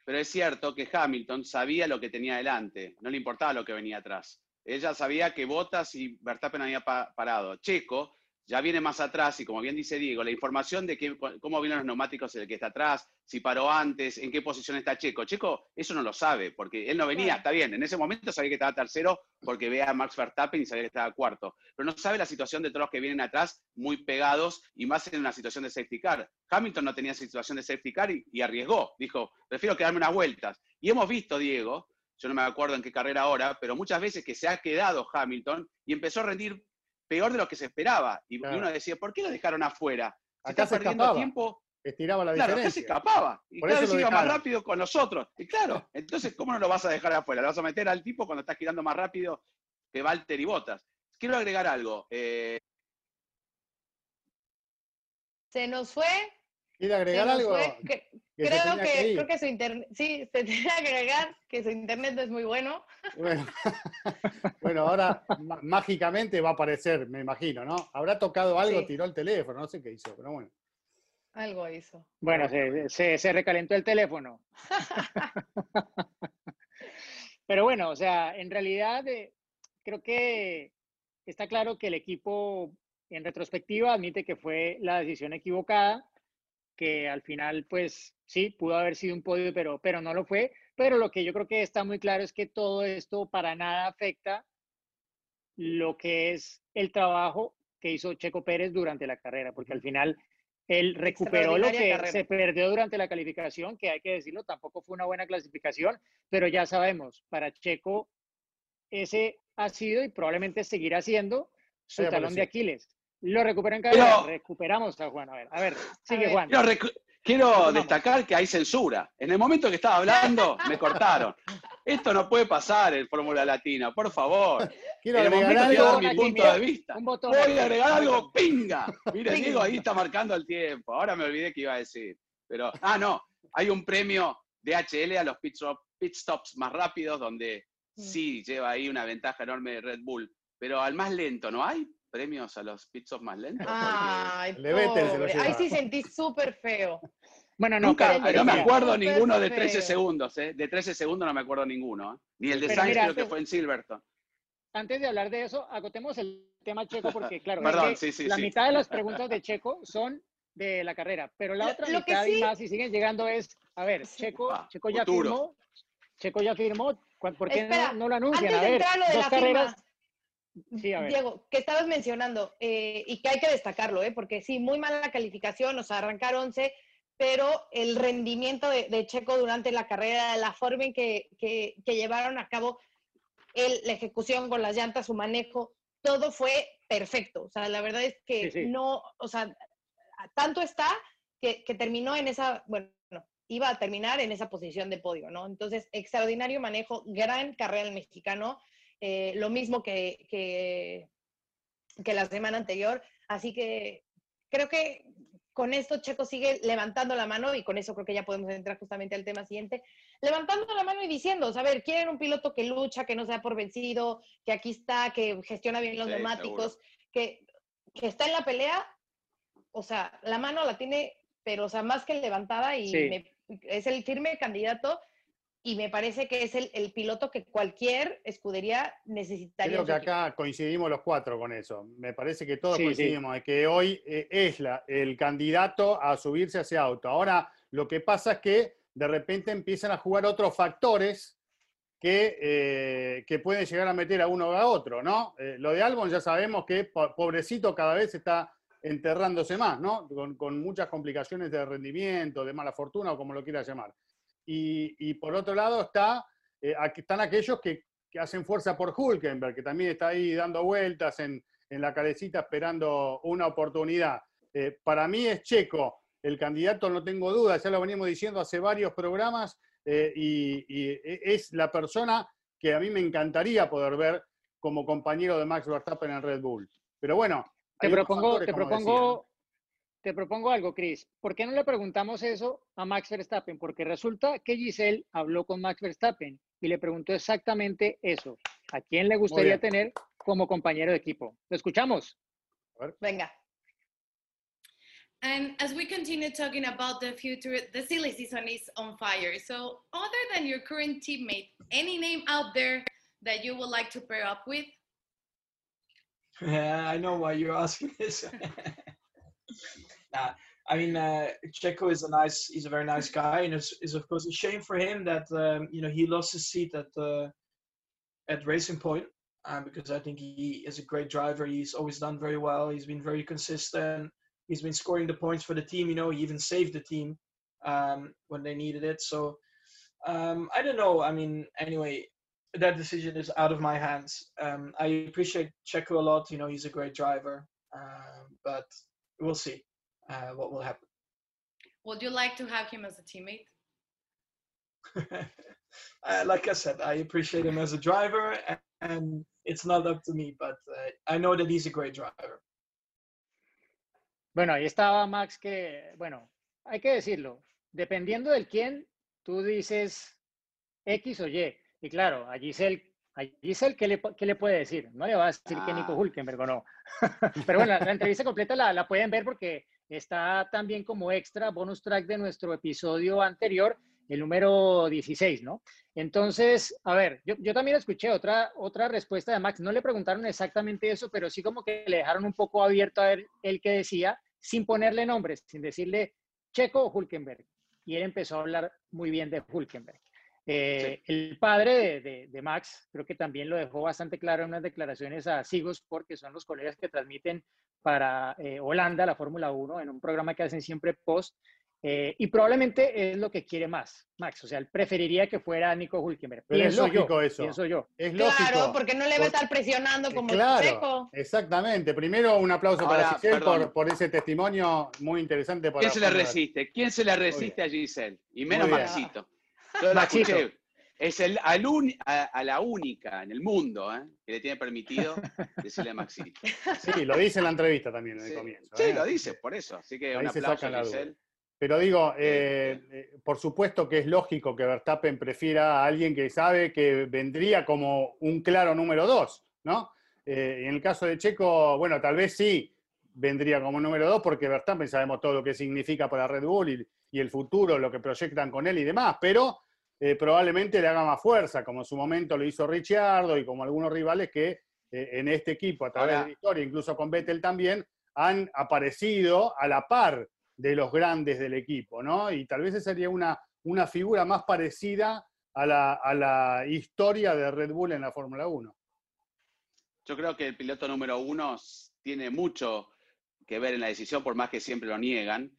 pero es cierto que Hamilton sabía lo que tenía delante, no le importaba lo que venía atrás. Ella sabía que Bottas y Verstappen había parado. Checo ya viene más atrás y como bien dice Diego, la información de cómo vienen los neumáticos el que está atrás, si paró antes, en qué posición está Checo. Checo eso no lo sabe porque él no venía, está bien, en ese momento sabía que estaba tercero porque ve a Max Verstappen y sabía que estaba cuarto, pero no sabe la situación de todos los que vienen atrás muy pegados y más en una situación de safety car. Hamilton no tenía situación de safety car y, y arriesgó, dijo, prefiero quedarme unas vueltas. Y hemos visto, Diego, yo no me acuerdo en qué carrera ahora, pero muchas veces que se ha quedado Hamilton y empezó a rendir peor de lo que se esperaba. Y, uno decía, ¿por qué lo dejaron afuera? acá se perdiendo tiempo. Estiraba la claro, diferencia. acá se escapaba. Y Por cada vez iba más rápido con nosotros. Y claro, entonces, ¿cómo no lo vas a dejar afuera? ¿Le vas a meter al tipo cuando estás girando más rápido que Walter y Botas? Quiero agregar algo. Eh, se nos fue. ¿Quiere agregar algo? creo, que, creo que su internet, sí, se tiene que agregar que su internet no es muy bueno. Bueno, ahora mágicamente va a aparecer, me imagino, ¿no? Habrá tocado algo, tiró el teléfono, no sé qué hizo, pero bueno. Algo hizo. Bueno, se, se recalentó el teléfono. pero bueno, o sea, en realidad eh, creo que está claro que el equipo en retrospectiva admite que fue la decisión equivocada que al final, pues sí, pudo haber sido un podio, pero, pero no lo fue. Pero lo que yo creo que está muy claro es que todo esto para nada afecta lo que es el trabajo que hizo Checo Pérez durante la carrera, porque al final él recuperó lo que se perdió durante la calificación, que hay que decirlo, tampoco fue una buena clasificación, pero ya sabemos, para Checo ese ha sido y probablemente seguirá siendo su talón de Aquiles. Lo recuperan cada recuperamos a Juan. A ver, a ver sigue Juan. Quiero, destacar que hay censura. En el momento que estaba hablando, me cortaron. Esto no puede pasar en Fórmula Latina, por favor. Quiero en el momento algo, dar mi punto de vista. Voy a agregar algo, pinga. Mire, Diego ahí está marcando el tiempo. Ahora me olvidé que iba a decir. Pero, ah, no, hay un premio de HL a los pit, pit stops más rápidos, donde mm. sí lleva ahí una ventaja enorme de Red Bull. Pero al más lento, ¿no hay? Premios a los pizzos más lentos. Ay, pobre. Ahí sí sentí súper feo. Bueno, nunca, no me acuerdo ninguno de 13 segundos, ¿eh? De 13 segundos no me acuerdo ninguno, ¿eh? Ni el de Sainz creo que fue en Silverton. Antes de hablar de eso, agotemos el tema Checo porque, claro, la mitad de las preguntas de Checo son de la carrera, pero la otra mitad y más, y siguen llegando es, a ver, Checo, ah, Checo ya firmó, Checo ya firmó, ¿por qué no, lo anuncian? A ver, dos carreras, Diego, que estabas mencionando eh, y que hay que destacarlo, ¿eh? porque sí, muy mala calificación, o sea, arrancar 11, pero el rendimiento de, Checo durante la carrera, la forma en que, llevaron a cabo el, la ejecución con las llantas, su manejo, todo fue perfecto. O sea, la verdad es que no, o sea, tanto está que, que terminó en esa, bueno, iba a terminar en esa posición de podio, ¿no? Entonces, extraordinario manejo, gran carrera el mexicano. Eh, lo mismo que, que, la semana anterior. Así que creo que con esto Checo sigue levantando la mano y con eso creo que ya podemos entrar justamente al tema siguiente, levantando la mano y diciendo, a ver, quieren un piloto que lucha, que no sea por vencido, que aquí está, que gestiona bien los Sí, neumáticos, que, que está en la pelea, o sea, la mano la tiene, pero o sea, más que levantada y Sí. me- es el firme candidato y me parece que es el, el piloto que cualquier escudería necesitaría. Creo que acá coincidimos los cuatro con eso. Me parece que todos Sí, sí. coincidimos en que hoy eh, es la- el candidato a subirse a ese auto. Ahora, lo que pasa es que de repente empiezan a jugar otros factores que, eh, que pueden llegar a meter a uno o a otro, ¿no? Eh, lo de Albon ya sabemos que po- pobrecito cada vez está enterrándose más, ¿no? Con, con muchas complicaciones de rendimiento, de mala fortuna o como lo quieras llamar. Y, y por otro lado está, eh, aquí están aquellos que, que hacen fuerza por Hulkenberg, que también está ahí dando vueltas en, en la calecita esperando una oportunidad. Eh, para mí es Checo el candidato, no tengo duda, ya lo venimos diciendo hace varios programas, eh, y, y es la persona que a mí me encantaría poder ver como compañero de Max Verstappen en Red Bull. Pero bueno, Te propongo, te propongo algo, Chris. ¿Por qué no le preguntamos eso a Max Verstappen? Porque resulta que Giselle habló con Max Verstappen y le preguntó exactamente eso. ¿A quién le gustaría tener como compañero de equipo? ¿Lo escuchamos? Venga. And as we continue talking about the future, the silly season is on fire. So, other than your current teammate, any name out there that you would like to pair up with? Yeah, I know why you're asking this. nah, I mean, uh, Checo is a nice, he's a very nice guy, and it's, it's of course a shame for him that um, you know he lost his seat at uh, at Racing Point, um, because I think he is a great driver. He's always done very well. He's been very consistent. He's been scoring the points for the team. You know, he even saved the team um, when they needed it. So um, I don't know. I mean, anyway, that decision is out of my hands. Um, I appreciate Checo a lot. You know, he's a great driver, um, but we'll see uh, what will happen. Would you like to have him as a teammate? uh, like I said, I appreciate him as a driver, and, and it's not up to me, but uh, I know that he's a great driver. Bueno, ahí estaba Max que, bueno, hay que decirlo, dependiendo del quién, tú dices X o Y. Y claro, a Giselle, a Giselle ¿qué, le, qué le puede decir? No le va a decir que Nico Ah. Hulkenberg o no. Pero bueno, la, la entrevista completa la, la pueden ver porque está también como extra bonus track de nuestro episodio anterior, el número 16, ¿no? Entonces, a ver, yo, yo también escuché otra, otra respuesta de Max. No le preguntaron exactamente eso, pero sí como que le dejaron un poco abierto a ver el que decía, sin ponerle nombres, sin decirle Checo o Hulkenberg. Y él empezó a hablar muy bien de Hulkenberg. Eh, El padre de, de- de Max creo que también lo dejó bastante claro en unas declaraciones a Sigos, porque son los colegas que transmiten para eh, Holanda la Fórmula 1 en un programa que hacen siempre post. eh, y probablemente es lo que quiere más, Max. O sea, él preferiría que fuera Nico Hulkenberg. Pero es yo, lógico eso. Pienso yo. Es Claro, lógico. porque no le va a estar presionando como claro, Checo. exactamente. Primero un aplauso Ahora, para Giselle por, ese testimonio muy interesante. para ¿Quién se le resiste? ¿Quién se le resiste a Giselle? Y menos. Maxito. Yo Maxito. Es el, al a, a la única en el mundo ¿eh? que le tiene permitido decirle a Maxito. Sí, lo dice en la entrevista también en el comienzo. sí, ¿eh? lo dice, por eso. Así que Ahí un se aplauso sacan a la duda. Pero digo, eh, por supuesto que es lógico que Verstappen prefiera a alguien que sabe que vendría como un claro número dos, ¿no? En el caso de Checo, bueno, tal vez sí vendría como número dos, porque Verstappen sabemos todo lo que significa para Red Bull y, y el futuro, lo que proyectan con él y demás, pero eh, probablemente le haga más fuerza, como en su momento lo hizo Ricciardo y como algunos rivales que eh, en este equipo, a través Ahora- de la historia, incluso con Vettel también, han aparecido a la par de los grandes del equipo, ¿no? Y tal vez esa sería una, una figura más parecida a la, a la historia de Red Bull en la Fórmula 1. Yo creo que el piloto número uno tiene mucho que ver en la decisión, por más que siempre lo niegan.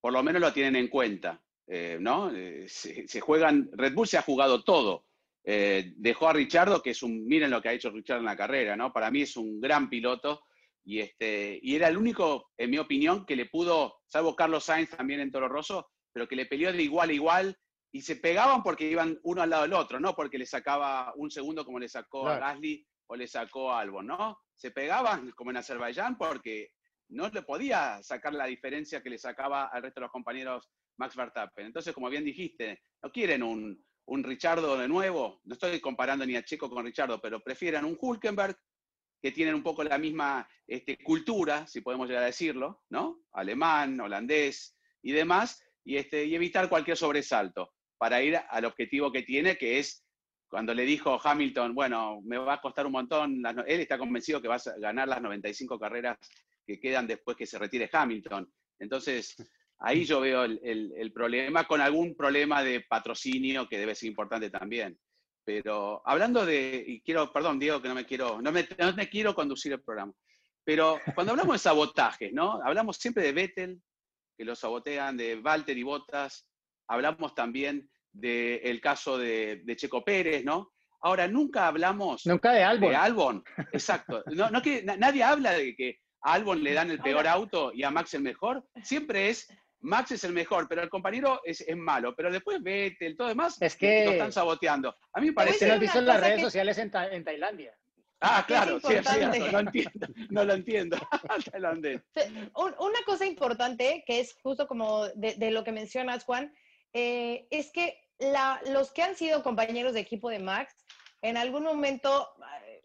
Por lo menos lo tienen en cuenta, eh, ¿no? Eh, se, se juegan, Red Bull se ha jugado todo. Eh, dejó a Richardo, que es un, miren lo que ha hecho Richardo en la carrera, ¿no? Para mí es un gran piloto y, este, y era el único, en mi opinión, que le pudo, salvo Carlos Sainz también en Toro Rosso, pero que le peleó de igual a igual y se pegaban porque iban uno al lado del otro, no porque le sacaba un segundo como le sacó a. Gasly o le sacó a Albon, ¿no? Se pegaban como en Azerbaiyán porque no le podía sacar la diferencia que le sacaba al resto de los compañeros Max Verstappen. Entonces, como bien dijiste, no quieren un, Richardo de nuevo, no estoy comparando ni a Checo con Richardo, pero prefieren un Hulkenberg que tienen un poco la misma este, cultura, si podemos llegar a decirlo, ¿no? Alemán, holandés y demás, y, este, y evitar cualquier sobresalto para ir al objetivo que tiene, que es cuando le dijo Hamilton, bueno, me va a costar un montón, él está convencido que va a ganar las 95 carreras que quedan después que se retire Hamilton. Entonces, ahí yo veo el, problema, con algún problema de patrocinio que debe ser importante también. Pero hablando de, y quiero, perdón, Diego, que no me quiero, no me, no me quiero conducir el programa, pero cuando hablamos de sabotajes, ¿no? Hablamos siempre de Vettel, que lo sabotean, de Walter y Bottas, hablamos también del caso de, Checo Pérez, ¿no? Ahora, nunca hablamos... Nunca de Albon. De Albon, exacto. No, no que, nadie habla de que a Albon le dan el peor auto y a Max el mejor. Siempre es, Max es el mejor, pero el compañero es, malo. Pero después vete, el todo demás es que lo están saboteando. A mí me parece... Lo he visto en las redes sociales en, Tailandia. Ah, claro, sí, sí, no entiendo, no lo entiendo. Una cosa importante, que es justo como de lo que mencionas, Juan, eh, es que los que han sido compañeros de equipo de Max, en algún momento, eh,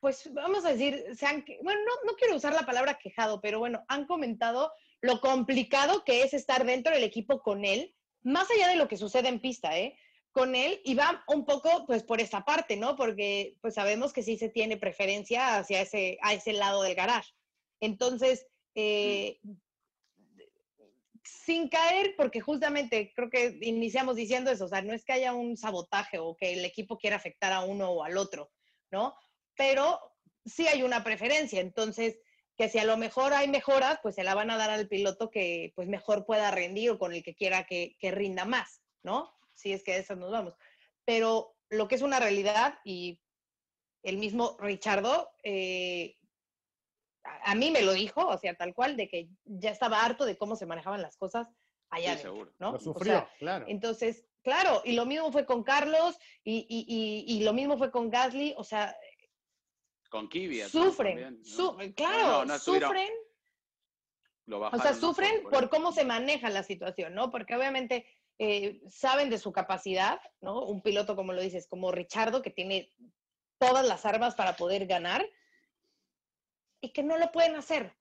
pues vamos a decir, se han, bueno, no, quiero usar la palabra quejado, pero bueno, han comentado lo complicado que es estar dentro del equipo con él, más allá de lo que sucede en pista, ¿eh? Con él y va un poco pues por esa parte, ¿no? Porque pues sabemos que sí se tiene preferencia hacia ese, a ese lado del garage. Entonces, eh, sin caer, porque justamente creo que iniciamos diciendo eso, o sea, no es que haya un sabotaje o que el equipo quiera afectar a uno o al otro, ¿no? Pero sí hay una preferencia, entonces, que si a lo mejor hay mejoras, pues se la van a dar al piloto que pues mejor pueda rendir o con el que quiera que, rinda más, ¿no? Si es que a eso nos vamos. Pero lo que es una realidad y el mismo Richardo, eh, a mí me lo dijo, o sea, tal cual, de que ya estaba harto de cómo se manejaban las cosas allá ¿no? Lo sufrió, claro. Entonces, claro, y lo mismo fue con Carlos y, lo mismo fue con Gasly, o sea... Con Kvyat. Sufren, claro, sufren. o sea, sufren por, cómo se maneja la situación, ¿no? Porque obviamente eh, saben de su capacidad, ¿no? Un piloto, como lo dices, como Richardo, que tiene todas las armas para poder ganar, y que no lo pueden hacer.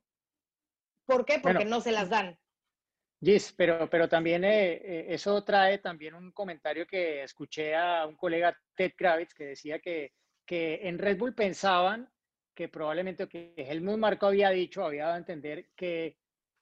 ¿Por qué? Porque no se las dan. Gis, pero, pero también eh, eh, eso trae también un comentario que escuché a un colega, Ted Kravitz, que decía que, que en Red Bull pensaban que probablemente que Helmut Marco había dicho, había dado a entender que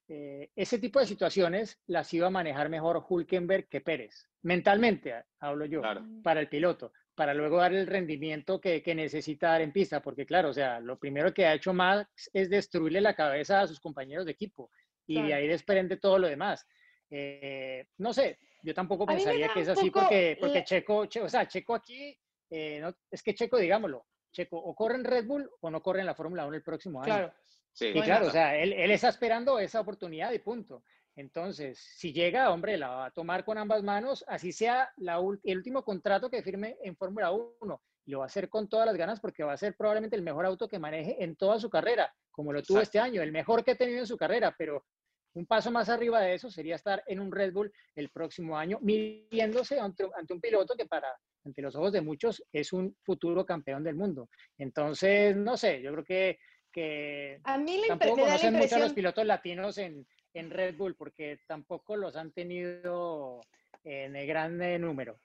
eh, ese tipo de situaciones las iba a manejar mejor Hulkenberg que Pérez. Mentalmente, hablo yo, para el piloto para luego dar el rendimiento que, necesita dar en pista, porque claro, o sea, lo primero que ha hecho Max es destruirle la cabeza a sus compañeros de equipo y de ahí desprende todo lo demás. Eh, no sé, yo tampoco pensaría que es así porque, porque Checo, o sea, Checo aquí, eh, no, es que Checo, digámoslo, Checo o corre en Red Bull o no corre en la Fórmula 1 el próximo año. Claro. Sí, y claro, o sea, él, él, está esperando esa oportunidad y punto. Entonces, si llega, hombre, la va a tomar con ambas manos, así sea la el último contrato que firme en Fórmula 1. Y lo va a hacer con todas las ganas porque va a ser probablemente el mejor auto que maneje en toda su carrera, como lo tuvo este año, el mejor que ha tenido en su carrera. Pero un paso más arriba de eso sería estar en un Red Bull el próximo año, midiéndose ante, un piloto que para ante los ojos de muchos es un futuro campeón del mundo. Entonces, no sé, yo creo que, que a mí le tampoco conocen mucho a los pilotos latinos en, en Red Bull porque tampoco los han tenido en el gran número.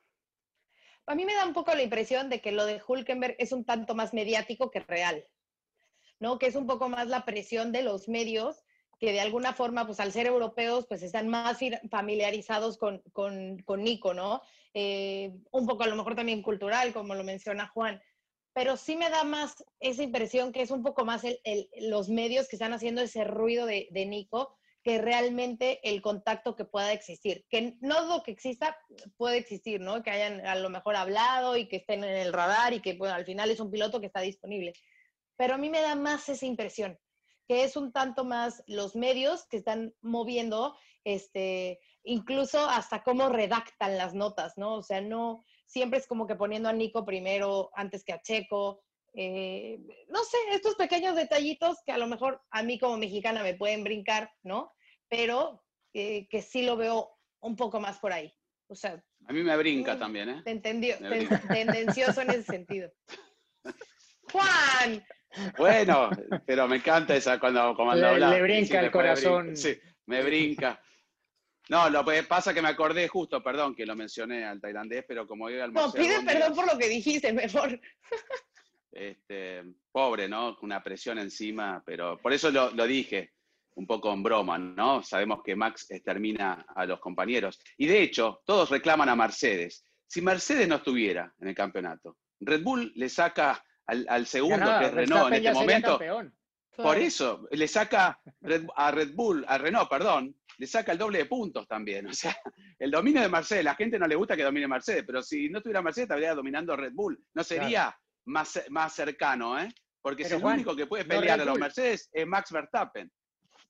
A mí me da un poco la impresión de que lo de Hulkenberg es un tanto más mediático que real, ¿no? Que es un poco más la presión de los medios que de alguna forma, pues al ser europeos, pues están más familiarizados con, con, Nico, ¿no? Eh, un poco a lo mejor también cultural, como lo menciona Juan, pero sí me da más esa impresión que es un poco más los medios que están haciendo ese ruido de, de Nico, que realmente el contacto que pueda existir. Que no lo que exista, puede existir, ¿no? Que hayan a lo mejor hablado y que estén en el radar y que bueno, al final es un piloto que está disponible. Pero a mí me da más esa impresión, que es un tanto más los medios que están moviendo, este, incluso hasta cómo redactan las notas, ¿no? O sea, no, siempre es como que poniendo a Nico primero antes que a Checo, eh, no sé, estos pequeños detallitos que a lo mejor a mí como mexicana me pueden brincar, ¿no? Pero eh, que sí lo veo un poco más por ahí. O sea, A mí me brinca también, ¿eh? te entendió, ten- tendencioso en ese sentido. Juan, Bueno, pero me encanta esa cuando, cuando Le- habla. le brinca Sí, el corazón. Sí, me brinca. No, lo que pasa que me acordé justo, perdón que lo mencioné al tailandés, pero como yo no, almorcé pide perdón por lo que dijiste, mejor. este, pobre, ¿no? Con Una presión encima, pero por eso lo, lo dije, un poco en broma, ¿no? Sabemos que Max extermina a los compañeros. Y de hecho, todos reclaman a Mercedes. Si Mercedes no estuviera en el campeonato, Red Bull le saca al, al segundo, que es Renault en este momento, campeón. por eso, le saca Red- a Red Bull, a Renault, perdón, le saca el doble de puntos también. O sea, el dominio de Mercedes, la gente no le gusta que domine Mercedes, pero si no tuviera Mercedes, estaría dominando Red Bull. No sería más, más cercano, ¿eh? Porque Pero, si el Juan, único que puede pelear a los. Mercedes es Max Verstappen.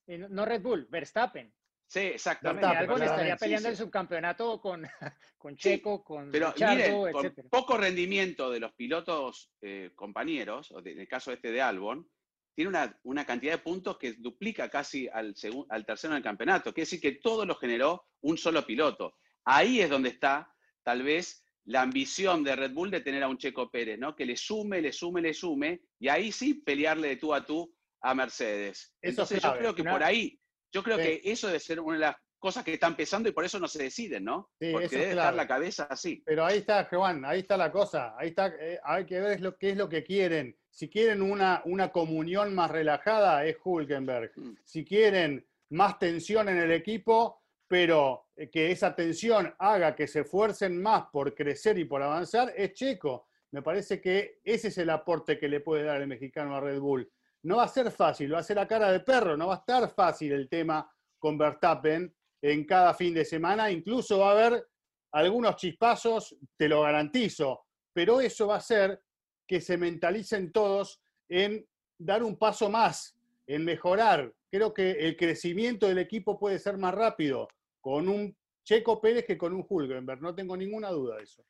No- no Red Bull, Verstappen. Sí, exactamente. Verstappen, algo le estaría peleando sí, el subcampeonato con, con Sí, Checo, con Pero Richardo, miren, con poco rendimiento de los pilotos eh, compañeros, en el caso este de Albon, tiene una, una cantidad de puntos que duplica casi al, al tercero en el campeonato. Quiere decir que todo lo generó un solo piloto. Ahí es donde está, tal vez, la ambición de Red Bull de tener a un Checo Pérez, ¿no? Que le sume, le sume, le sume, y ahí sí pelearle de tú a tú a Mercedes. Eso es Entonces yo creo que por ahí, yo creo Sí. que eso debe ser una de las cosas que están pesando y por eso no se deciden, ¿no? Sí, Porque eso es debe estar la cabeza así. Pero ahí está, Juan, ahí está la cosa. Ahí está, eh, hay que ver lo, qué es lo que quieren. Si quieren una, una comunión más relajada, es Hulkenberg. Mm. Si quieren más tensión en el equipo, pero eh, que esa tensión haga que se esfuercen más por crecer y por avanzar, es Checo. Me parece que ese es el aporte que le puede dar el mexicano a Red Bull. No va a ser fácil, va a ser a cara de perro, no va a estar fácil el tema con Verstappen en cada fin de semana. Incluso va a haber algunos chispazos, te lo garantizo, pero eso va a hacer que se mentalicen todos en dar un paso más, en mejorar. Creo que el crecimiento del equipo puede ser más rápido con un Checo Pérez que con un Hulkenberg, no tengo ninguna duda de eso.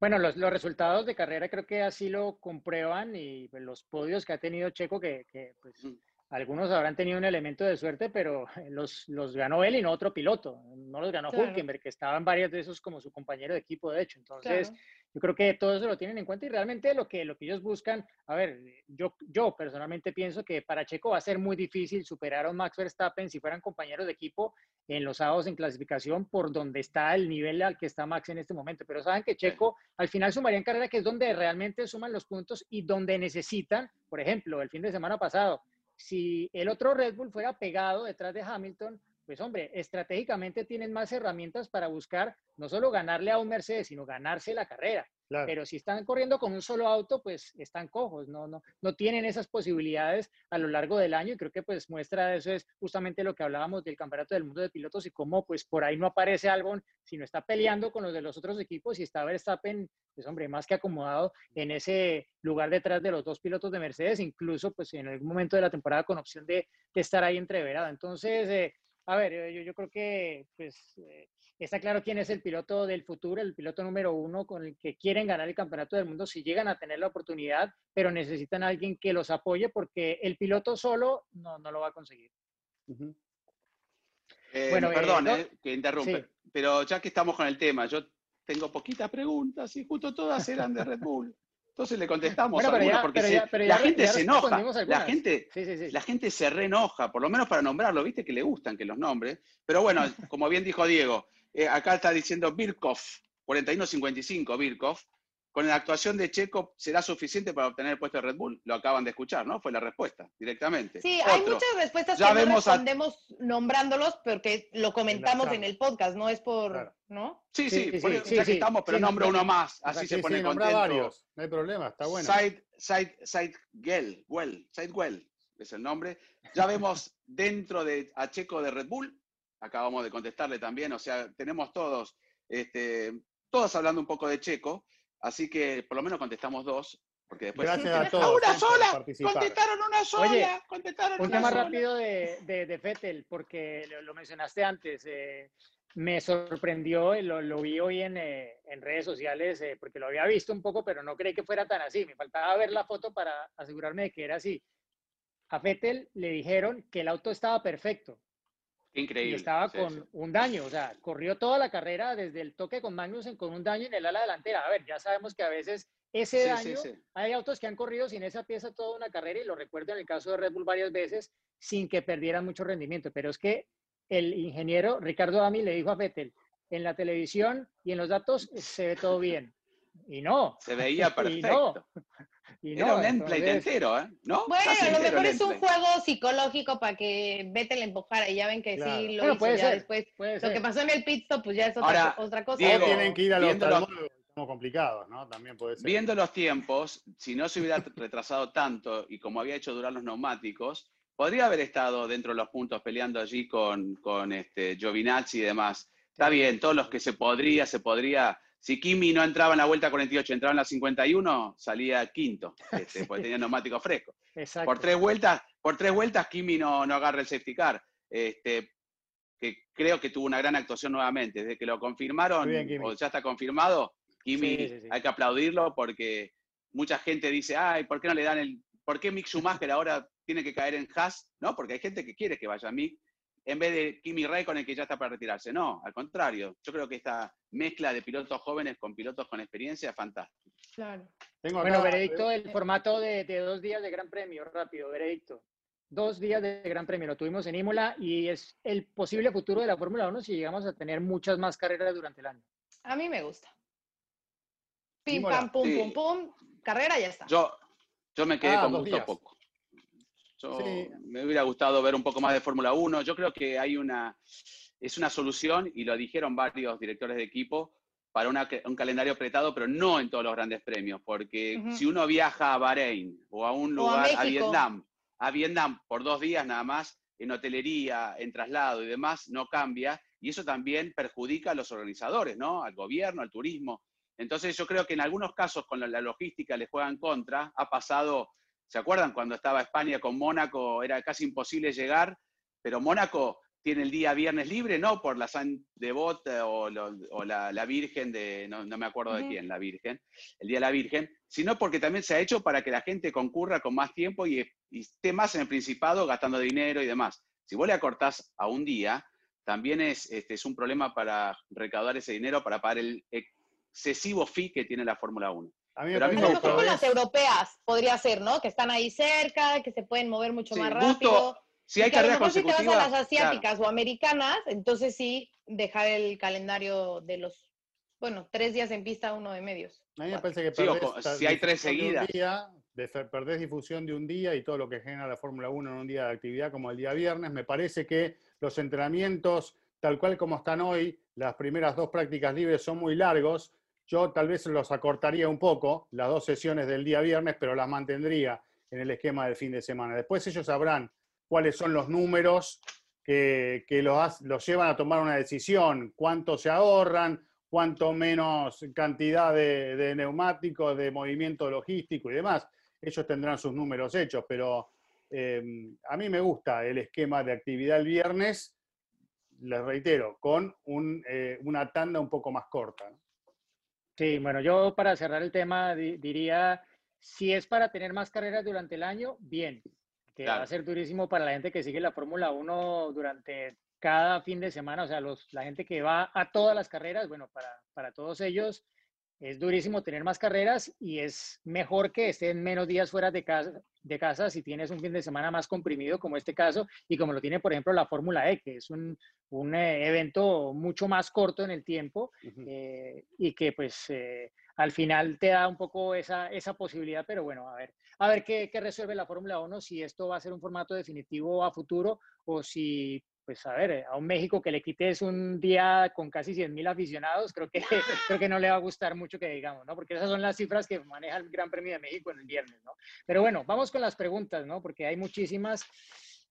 Bueno, los, los resultados de carrera creo que así lo comprueban y pues, los podios que ha tenido Checo, que, que, pues. Algunos habrán tenido un elemento de suerte, pero los, los ganó él y no otro piloto. No los ganó Claro. Hulkenberg, que estaba en varios de esos como su compañero de equipo, de hecho. Entonces, Claro. yo creo que todo eso lo tienen en cuenta y realmente lo que, lo que ellos buscan, a ver, yo, yo personalmente pienso que para Checo va a ser muy difícil superar a un Max Verstappen si fueran compañeros de equipo en los sábados en clasificación por donde está el nivel al que está Max en este momento. Pero saben que Checo al final sumaría en carrera, que es donde realmente suman los puntos y donde necesitan, por ejemplo, el fin de semana pasado, si el otro Red Bull fuera pegado detrás de Hamilton, pues hombre, estratégicamente tienen más herramientas para buscar no solo ganarle a un Mercedes, sino ganarse la carrera. Claro. Pero si están corriendo con un solo auto, pues están cojos, no, no, no tienen esas posibilidades a lo largo del año y creo que pues muestra eso es justamente lo que hablábamos del Campeonato del Mundo de Pilotos y cómo pues por ahí no aparece Albon, sino está peleando con los de los otros equipos y está Verstappen, pues hombre, más que acomodado en ese lugar detrás de los dos pilotos de Mercedes, incluso pues en algún momento de la temporada con opción de, de estar ahí entreverado. Entonces, eh, a ver, eh, yo, yo creo que pues eh, está claro quién es el piloto del futuro, el piloto número uno con el que quieren ganar el campeonato del mundo si llegan a tener la oportunidad, pero necesitan a alguien que los apoye porque el piloto solo no, no lo va a conseguir. Ujú. Eh, Bueno, eh, perdón, no- eh, que interrumpe, sí. pero ya que estamos con el tema, yo tengo poquitas preguntas y justo todas eran de Red Bull. Entonces le contestamos Bueno, algunas ya- porque se- ya- la gente se enoja. La gente, Sí, sí, sí. la gente se reenoja, por lo menos para nombrarlo, viste que le gustan que los nombres. Pero bueno, como bien dijo Diego, eh, acá está diciendo Birkov, 41.55 Birkov. Con la actuación de Checo, ¿será suficiente para obtener el puesto de Red Bull? Lo acaban de escuchar, ¿no? Fue la respuesta, directamente. Sí, hay muchas respuestas Ya que no vemos a- respondemos nombrándolos porque lo comentamos en el podcast, no es por, Claro. ¿no? Sí, Sí, sí, sí, por sí, eso, sí, ya que estamos, pero Sí, nombro no, uno más, así Sí, se pone contento. varios, no hay problema, está bueno. Side, Side, Side Gell, Well, Side Well es el nombre. Ya vemos dentro de a Checo de Red Bull, acabamos de contestarle también, o sea, tenemos todos, este, todos hablando un poco de Checo, así que por lo menos contestamos dos, porque después... Gracias a ¡A todos una eh, sola! ¡Contestaron una sola! Oye, ¡Contestaron Un una tema rápido de, de, de Vettel, porque lo, lo mencionaste antes. eh, me sorprendió, eh, lo, lo vi hoy en, eh, en redes sociales, eh, porque lo había visto un poco, pero no creí que fuera tan así. Me faltaba ver la foto para asegurarme de que era así. A Fettel le dijeron que el auto estaba perfecto y Increíble. estaba sí, con sí. un daño, o sea, corrió toda la carrera desde el toque con Magnussen con un daño en el ala delantera. A ver, ya sabemos que a veces ese daño, hay autos que han corrido sin esa pieza toda una carrera y lo recuerdo en el caso de Red Bull varias veces sin que perdieran mucho rendimiento, pero es que el ingeniero Ricardo Ami le dijo a Vettel, en la televisión y en los datos se ve todo bien. Y no. Se veía Y no. Era un endplate entonces- entero, ¿eh? ¿No? Bueno, Casi a lo mejor es un juego psicológico para que Vettel empujara y ya ven que Claro. sí lo Bueno, hizo puede ya ser, después. puede Lo ser. que pasó en el pit stop pues ya es otra, Ahora, otra cosa. Diego, tienen que ir a los complicados, ¿no? También puede ser. Viendo los tiempos, si no se hubiera retrasado tanto y como había hecho durar los neumáticos, podría haber estado dentro de los puntos peleando allí con, con este, Giovinazzi y demás. Está bien, todos los que se podría, se podría. Si Kimi no entraba en la vuelta 48, entraba en la 51, salía quinto, este, porque tenía neumáticos frescos. Exacto. Por tres vueltas, por tres vueltas Kimi no, no agarra el safety car. Este, que creo que tuvo una gran actuación nuevamente. Desde que lo confirmaron, bien, o ya está confirmado, Kimi Sí, sí, sí. hay que aplaudirlo porque mucha gente dice, ay, ¿por qué no le dan el. ¿Por qué Mick Schumacher ahora tiene que caer en Haas? ¿No? Porque hay gente que quiere que vaya Mick en vez de Kimi Raikkonen que ya está para retirarse. No, al contrario. Yo creo que esta mezcla de pilotos jóvenes con pilotos con experiencia es fantástica. Claro. Tengo Bueno, veredicto del formato de, de dos días de Gran Premio, rápido, veredicto. Dos días de Gran Premio, lo tuvimos en Imola y es el posible futuro de la Fórmula 1 si llegamos a tener muchas más carreras durante el año. A mí me gusta. Pim, Imola. pam, pum, Sí. pum, pum. Carrera, ya está. Yo, yo me quedé Ah, con gusto días. poco. Yo Sí. me hubiera gustado ver un poco más de Fórmula 1. Yo creo que hay una, es una solución, y lo dijeron varios directores de equipo, para una- un calendario apretado, pero no en todos los grandes premios, porque Ujú. si uno viaja a Bahrein o a un a lugar, a, México. Vietnam, a Vietnam por dos días nada más, en hotelería, en traslado y demás, no cambia, y eso también perjudica a los organizadores, ¿no? Al gobierno, al turismo. Entonces yo creo que en algunos casos con la, la logística les juegan contra. Ha pasado, ¿se acuerdan cuando estaba España con Mónaco? Era casi imposible llegar, pero Mónaco tiene el día viernes libre, no por la San Devot eh, o, lo- o la, la Virgen de, no, no me acuerdo de quién, la Virgen, el día de la Virgen, sino porque también se ha hecho para que la gente concurra con más tiempo y, y esté más en el Principado gastando dinero y demás. Si vos le acortás a un día, también es, este, es un problema para recaudar ese dinero para pagar el excesivo fee que tiene la Fórmula 1. A mí me pero a mí A me lo parece mejor con las europeas podría ser, ¿no? Que están ahí cerca, que se pueden mover mucho Sí, más rápido. Si Y hay a lo carreras mejor si te vas a consecutivas. las claro. asiáticas o americanas, entonces sí dejar el calendario de los, bueno, tres días en pista, uno de medios. A mí me parece que Sí, o si hay tres difusión de un seguidas. día, de perdés difusión de un día y todo lo que genera la Fórmula 1 en un día de actividad como el día viernes. Me parece que los entrenamientos, tal cual como están hoy, las primeras dos prácticas libres son muy largos. Yo tal vez los acortaría un poco, las dos sesiones del día viernes, pero las mantendría en el esquema del fin de semana. Después ellos sabrán cuáles son los números que, que los, los llevan a tomar una decisión, cuánto se ahorran, cuánto menos cantidad de, neumáticos, de movimiento logístico y demás. Ellos tendrán sus números hechos, pero eh, a mí me gusta el esquema de actividad el viernes, les reitero, con un, eh, una tanda un poco más corta. Sí, bueno, yo para cerrar el tema di- diría, si es para tener más carreras durante el año, bien, que va a ser durísimo para la gente que sigue la Fórmula 1 durante cada fin de semana, o sea, los, la gente que va a todas las carreras, bueno, para, para todos ellos es durísimo tener más carreras y es mejor que estén menos días fuera de casa, de casa si tienes un fin de semana más comprimido como este caso y como lo tiene, por ejemplo, la Fórmula E, que es un, un eh, evento mucho más corto en el tiempo eh, y que pues eh, al final te da un poco esa, esa posibilidad, pero bueno, a ver, a ver qué, qué resuelve la Fórmula 1, si esto va a ser un formato definitivo a futuro o si, pues a ver, a un México que le quites un día con casi 100.000 aficionados, creo que, creo que no le va a gustar mucho que digamos, ¿no? Porque esas son las cifras que maneja el Gran Premio de México en el viernes, ¿no? Pero bueno, vamos con las preguntas, ¿no? Porque hay muchísimas.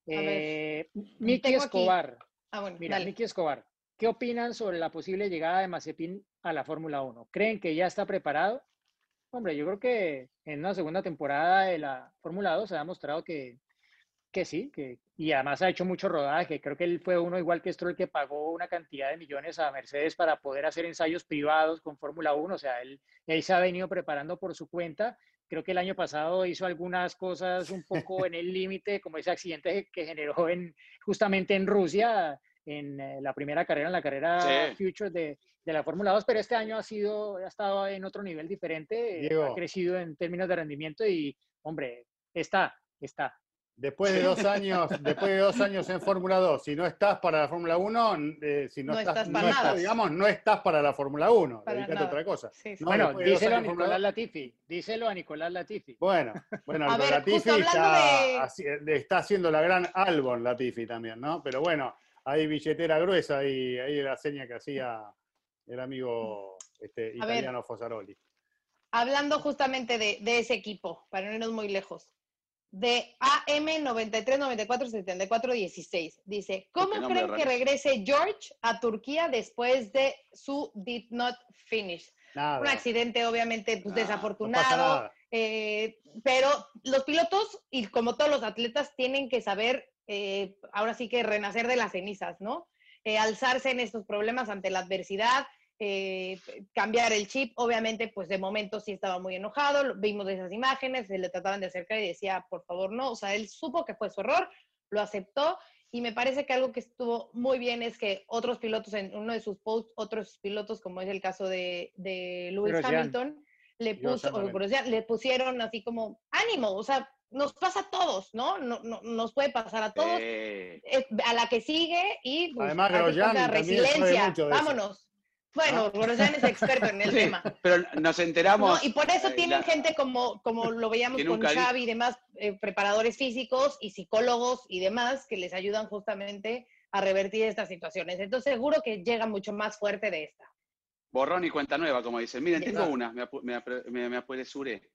Eh, Miki Escobar. Ah, bueno, Mira. Miki Escobar, ¿qué opinan sobre la posible llegada de Mazepin a la Fórmula 1? ¿Creen que ya está preparado? Hombre, yo creo que en una segunda temporada de la Fórmula 2 se ha demostrado que, que sí, que, y además ha hecho mucho rodaje. Creo que él fue uno igual que Stroll que pagó una cantidad de millones a Mercedes para poder hacer ensayos privados con Fórmula 1. O sea, él, él se ha venido preparando por su cuenta. Creo que el año pasado hizo algunas cosas un poco en el límite, como ese accidente que generó en, justamente en Rusia, en eh, la primera carrera, en la carrera Sí. Future de, de la Fórmula 2, pero este año ha sido, ha estado en otro nivel diferente, eh, Diego. ha crecido en términos de rendimiento y, hombre, está, está. Después de dos años, después de dos años en Fórmula 2, si no estás para la Fórmula 1, eh, si no, No estás, estás no para estás, digamos, no estás para la Fórmula 1, Para dedícate otra cosa. Sí, sí. No, bueno, díselo a Nicolás 2. Latifi, díselo a Nicolás Latifi. Bueno, bueno, A ver, Latifi está, de- haciendo la gran Albon Latifi también, ¿no? Pero bueno, hay billetera gruesa y ahí la seña que hacía el amigo este, A ver. italiano Fosaroli. Hablando justamente de, de ese equipo, para no irnos muy lejos, de AM 93 94 74 16, dice, ¿cómo creen que regrese George a Turquía después de su did not finish? Nada. Un accidente obviamente pues, no desafortunado, eh, pero los pilotos y como todos los atletas tienen que saber, eh, ahora sí que renacer de las cenizas, ¿no? Eh, alzarse en estos problemas ante la adversidad, eh, cambiar el chip. Obviamente, pues de momento sí estaba muy enojado, vimos esas imágenes, se le trataban de acercar y decía, por favor, no. O sea, él supo que fue su error, lo aceptó. Y me parece que algo que estuvo muy bien es que otros pilotos, en uno de sus posts, otros pilotos, como es el caso de, de Lewis Grosjean. Hamilton, le, puso, o. Grosjean, le pusieron así como ánimo, o sea, nos pasa a todos, ¿no? No, no- nos puede pasar a todos, Eh, a la que sigue y pues, Además, Grosjean sabe resiliencia, mucho de eso. Bueno. Grosjean es experto en el sí, tema. pero nos ¿no? enteramos. Y por eso eh, tienen la- gente como, como lo veíamos con Xavi y demás, eh, preparadores físicos y psicólogos y demás que les ayudan justamente a revertir estas situaciones. Entonces seguro que llega mucho más fuerte de esta. Borrón y cuenta nueva, como dicen. Miren, tengo una, me, apu- me, apre- me, me apresuré.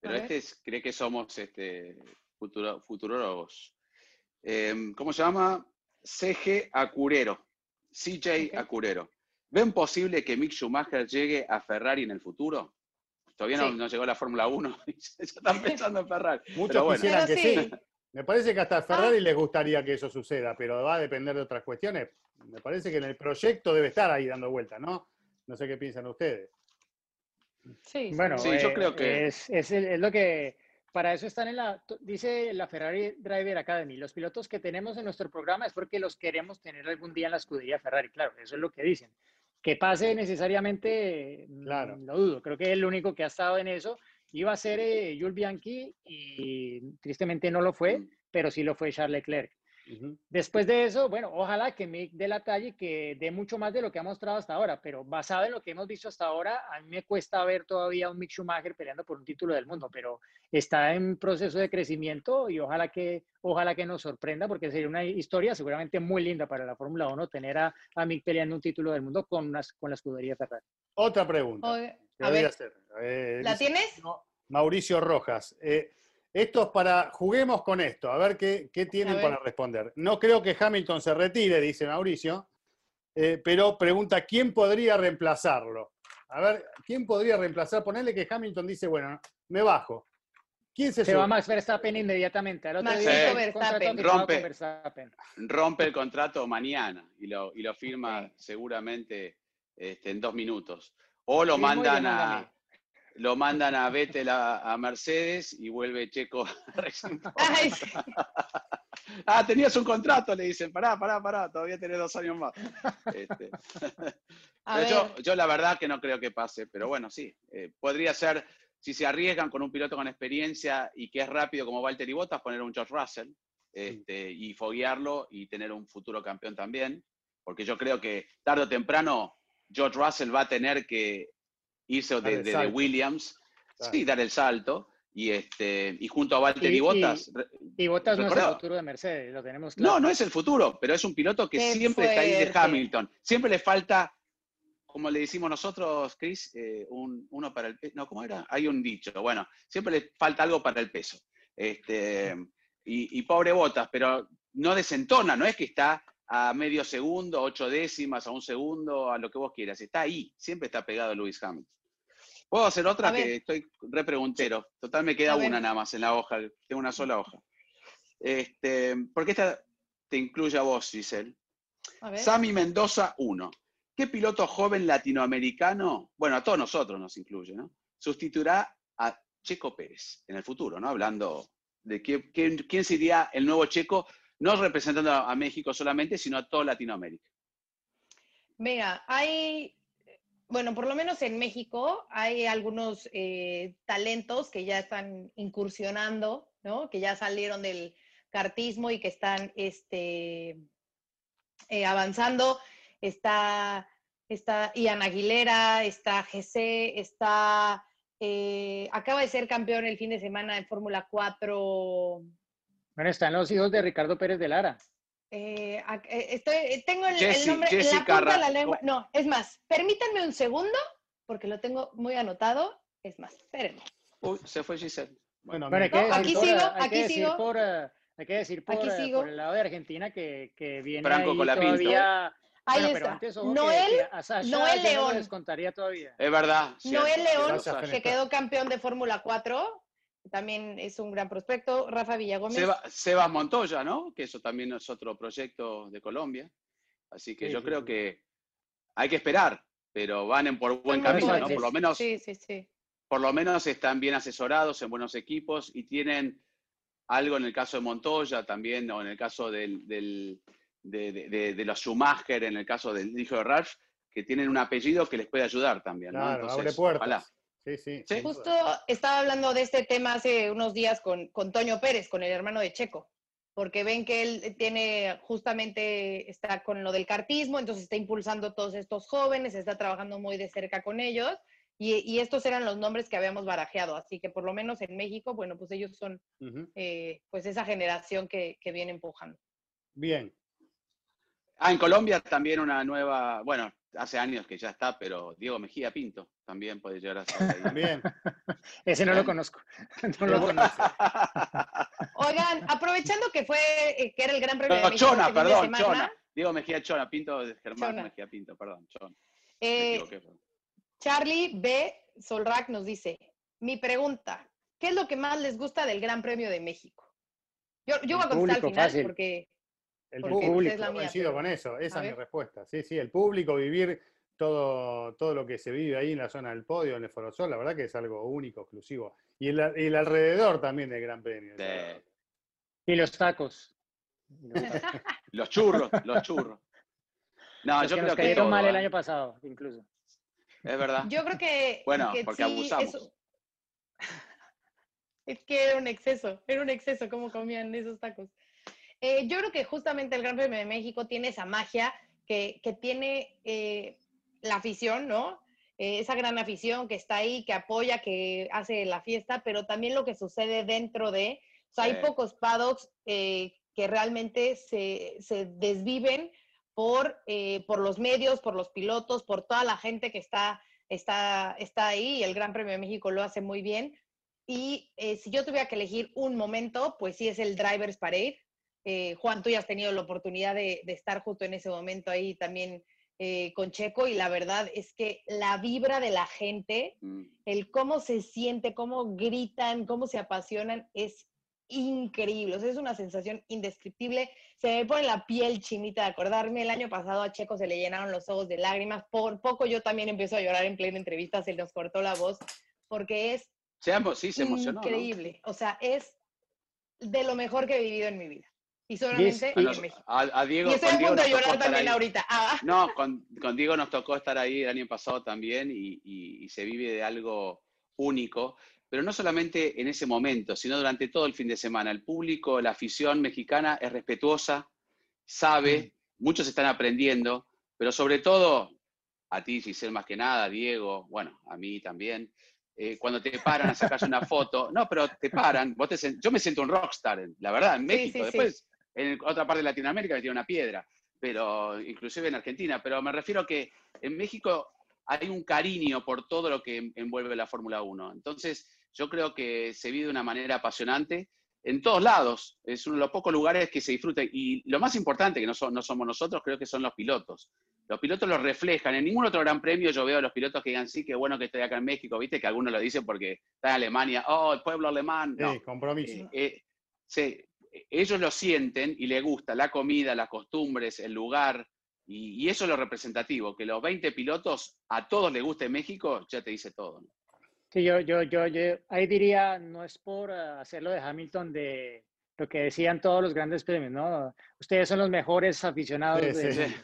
Pero este es, cree que somos este, futuro, futurólogos. Em, ¿Cómo se llama? CG Acurero. CJ Ok. Acurero. ¿Ven posible que Mick Schumacher llegue a Ferrari en el futuro? Todavía no, Sí. no llegó a la Fórmula 1 y ya están pensando en Ferrari. Muchos Pero bueno, quisieran Pero que sí. sí. Me parece que hasta a Ah. Ferrari les gustaría que eso suceda, pero va a depender de otras cuestiones. Me parece que en el proyecto debe estar ahí dando vueltas, ¿no? No sé qué piensan ustedes. Sí, Bueno, Sí, yo eh, creo que- es, es, el- es lo que para eso están en la dice la Ferrari Driver Academy. Los pilotos que tenemos en nuestro programa es porque los queremos tener algún día en la escudería Ferrari. Claro, eso es lo que dicen. Que pase necesariamente, mm, Claro. lo dudo. Creo que el único que ha estado en eso iba a ser eh, Jules Bianchi y tristemente no lo fue, Mm. pero sí lo fue Charles Leclerc. Después de eso, bueno, ojalá que Mick dé la talla y que dé mucho más de lo que ha mostrado hasta ahora, pero basado en lo que hemos visto hasta ahora, a mí me cuesta ver todavía a un Mick Schumacher peleando por un título del mundo, pero está en proceso de crecimiento y ojalá que, ojalá que nos sorprenda, porque sería una historia seguramente muy linda para la Fórmula 1 tener a, a Mick peleando un título del mundo con, las, con la escudería Ferrari. Otra pregunta. Oye, a ver, hacer. Eh, ¿la dice tienes? Mauricio Rojas. Eh, esto es para, juguemos con esto, a ver qué, qué tienen ver. para responder. No creo que Hamilton se retire, dice Mauricio, eh, pero pregunta, ¿quién podría reemplazarlo? A ver, ¿quién podría reemplazar? Ponerle que Hamilton dice, bueno, me bajo. ¿Quién se, Se sube? va Max Verstappen inmediatamente. Al otro día, Sí. Verstappen. Rompe. con Verstappen. rompe el contrato mañana y lo, y lo firma seguramente este, en dos minutos. O lo mandan a lo mandan a Vettel a, a Mercedes y vuelve Checo. Ay, sí. Ah, tenías un contrato, le dicen, pará, pará, pará, todavía tenés dos años más. Este, pero yo, yo la verdad que no creo que pase, pero bueno, sí, eh, podría ser, si se arriesgan con un piloto con experiencia y que es rápido como Valtteri Bottas, poner un George Russell este, y foguearlo y tener un futuro campeón también, porque yo creo que tarde o temprano George Russell va a tener que irse de. Williams, Claro. sí, dar el salto, y, este, y junto a Valtteri Y- y- Bottas, re- Y Bottas no es el futuro de Mercedes, lo tenemos claro. no, no es el futuro, pero es un piloto que Qué siempre está ahí de. Hamilton. Siempre le falta, como le decimos nosotros, Chris, eh, un, uno para el peso. No, ¿cómo era? Hay un dicho. Bueno, siempre le falta algo para el peso. Este, y, y pobre Botas, pero no desentona, no es que está a medio segundo, ocho décimas, a un segundo, a lo que vos quieras. Está ahí, siempre está pegado Lewis Hamilton. Puedo hacer otra A ver. que estoy repreguntero. Total, me queda A ver. una nada más en la hoja. Tengo una sola hoja. Este, porque esta te incluye a vos, Giselle. A. Sami Mendoza 1. ¿Qué piloto joven latinoamericano, bueno, a todos nosotros nos incluye, ¿no? Sustituirá a Checo Pérez en el futuro, ¿no? Hablando de qué- quién, quién sería el nuevo Checo, no representando a México solamente, sino a toda Latinoamérica. Mira, hay, bueno, por lo menos en México hay algunos eh, talentos que ya están incursionando, ¿no? Que ya salieron del cartismo y que están este, eh, avanzando. Está, está Ian Aguilera, está GC, está, eh, acaba de ser campeón el fin de semana en Fórmula 4. Bueno, están los hijos de Ricardo Pérez de Lara. Eh, eh, estoy, eh, tengo el, el Jessie- nombre en la punta de la lengua. No, es más, permítanme un segundo, porque lo tengo muy anotado. Es más, espérenme. Uy, se fue Giselle. Bueno, Bueno, hay que No, aquí por, sigo, hay que aquí decir sigo. por, eh, hay que decir por, Aquí sigo. por el lado de Argentina que, que viene Franco ahí Colapinto. todavía. Ahí bueno, está. antes, que- Noel, que a Sasha Noel no León. lo descontaría todavía. Es verdad. Noel León, que quedó campeón de Fórmula 4, también es un gran prospecto. Rafa Villagómez. Seba- Sebas Montoya, ¿no? Que eso también es otro proyecto de Colombia. Así que Sí, yo sí, creo sí. que hay que esperar, pero van en por buen camino, ¿no? Por lo menos, Sí, sí, sí. por lo menos están bien asesorados en buenos equipos y tienen algo en el caso de Montoya también, o en el caso del, del- de, de- de- de los Schumacher, en el caso del hijo de Ralph, que tienen un apellido que les puede ayudar también, ¿no? Claro, Entonces, abre puertas. ojalá. Sí, sí. Justo estaba hablando de este tema hace unos días con, con Toño Pérez, con el hermano de Checo, porque ven que él tiene justamente, está con lo del cartismo, entonces está impulsando a todos estos jóvenes, está trabajando muy de cerca con ellos, y, y estos eran los nombres que habíamos barajeado, así que por lo menos en México, bueno, pues ellos son eh, pues esa generación que, que viene empujando. Bien. Ah, en Colombia también una nueva, bueno, hace años que ya está, pero Diego Mejía Pinto también puede llegar a ser ahí. Bien. Ese no lo conozco. No lo conozco. Oigan, aprovechando que fue, eh, que era el Gran Premio de No, México Chona, este de perdón, semana, Chona. Diego Mejía Chona, Pinto de Germán Chona. Mejía Pinto, perdón, Chona. Eh. Charlie B. Solrak nos dice, mi pregunta, ¿qué es lo que más les gusta del Gran Premio de México? Yo, yo voy a contestar al final fácil. porque El público, es la mía, coincido pero- con eso, esa es mi respuesta. Sí, sí, el público, vivir todo, todo lo que se vive ahí en la zona del podio, en el Forosol, la verdad que es algo único, exclusivo. Y el, alrededor también del Gran Premio. De- Y los tacos. los churros, los churros. No, Los yo que creo nos que cayeron todo, mal el ¿eh? año pasado, incluso. Es verdad. yo creo que... Bueno, que porque sí, abusamos. eso- Es que era un exceso, era un exceso cómo comían esos tacos. Eh, yo creo que justamente el Gran Premio de México tiene esa magia que, que tiene eh, la afición, ¿no? Eh, esa gran afición que está ahí, que apoya, que hace la fiesta, pero también lo que sucede dentro de... O sea, hay Sí. pocos paddocks eh, que realmente se, se desviven por, eh, por los medios, por los pilotos, por toda la gente que está, está, está ahí y el Gran Premio de México lo hace muy bien. Y eh, si yo tuviera que elegir un momento, pues sí es el Drivers Parade. Eh, Juan, tú ya has tenido la oportunidad de, de estar justo en ese momento ahí también eh, con Checo y la verdad es que la vibra de la gente, Mm. el cómo se siente, cómo gritan, cómo se apasionan, es increíble. O sea, es una sensación indescriptible. Se me pone la piel chinita de acordarme. El año pasado a Checo se le llenaron los ojos de lágrimas. Por poco yo también empiezo a llorar en plena entrevista, se nos cortó la voz, porque es Se emo- sí, se emocionó. ¿no? increíble. O sea, es de lo mejor que he vivido en mi vida. Y solamente en México. a- a Diego, Y estoy a punto de llorar también ahí. ahorita. Ah, No, con, con Diego nos tocó estar ahí el año pasado también y, y- y se vive de algo único, pero no solamente en ese momento, sino durante todo el fin de semana. El público, la afición mexicana es respetuosa, sabe, muchos están aprendiendo, pero sobre todo a ti, Giselle, más que nada, Diego, bueno, a mí también. eh, cuando te paran a sacarse una foto, no, pero te paran, vos te yo me siento un rockstar, la verdad, en México, sí, sí. después en otra parte de Latinoamérica me tiene una piedra, pero inclusive en Argentina, pero me refiero a que en México hay un cariño por todo lo que envuelve la Fórmula 1. Entonces, yo creo que se vive de una manera apasionante en todos lados. Es uno de los pocos lugares que se disfruta. Y lo más importante, que no, son- no somos nosotros, creo que son los pilotos. Los pilotos los reflejan. En ningún otro gran premio yo veo a los pilotos que digan, sí, qué bueno que estoy acá en México, ¿viste? Que algunos lo dicen porque está en Alemania, oh, el pueblo alemán. No, Sí, compromiso. eh, eh, sí, ellos lo sienten y les gusta la comida, las costumbres, el lugar, y, eso es lo representativo, que los 20 pilotos a todos les guste México, ya te dice todo. Sí, yo, yo, yo, yo ahí diría, no es por eh, hacerlo de Hamilton de lo que decían todos los grandes premios, ¿no? Ustedes son los mejores aficionados Sí, de, sí.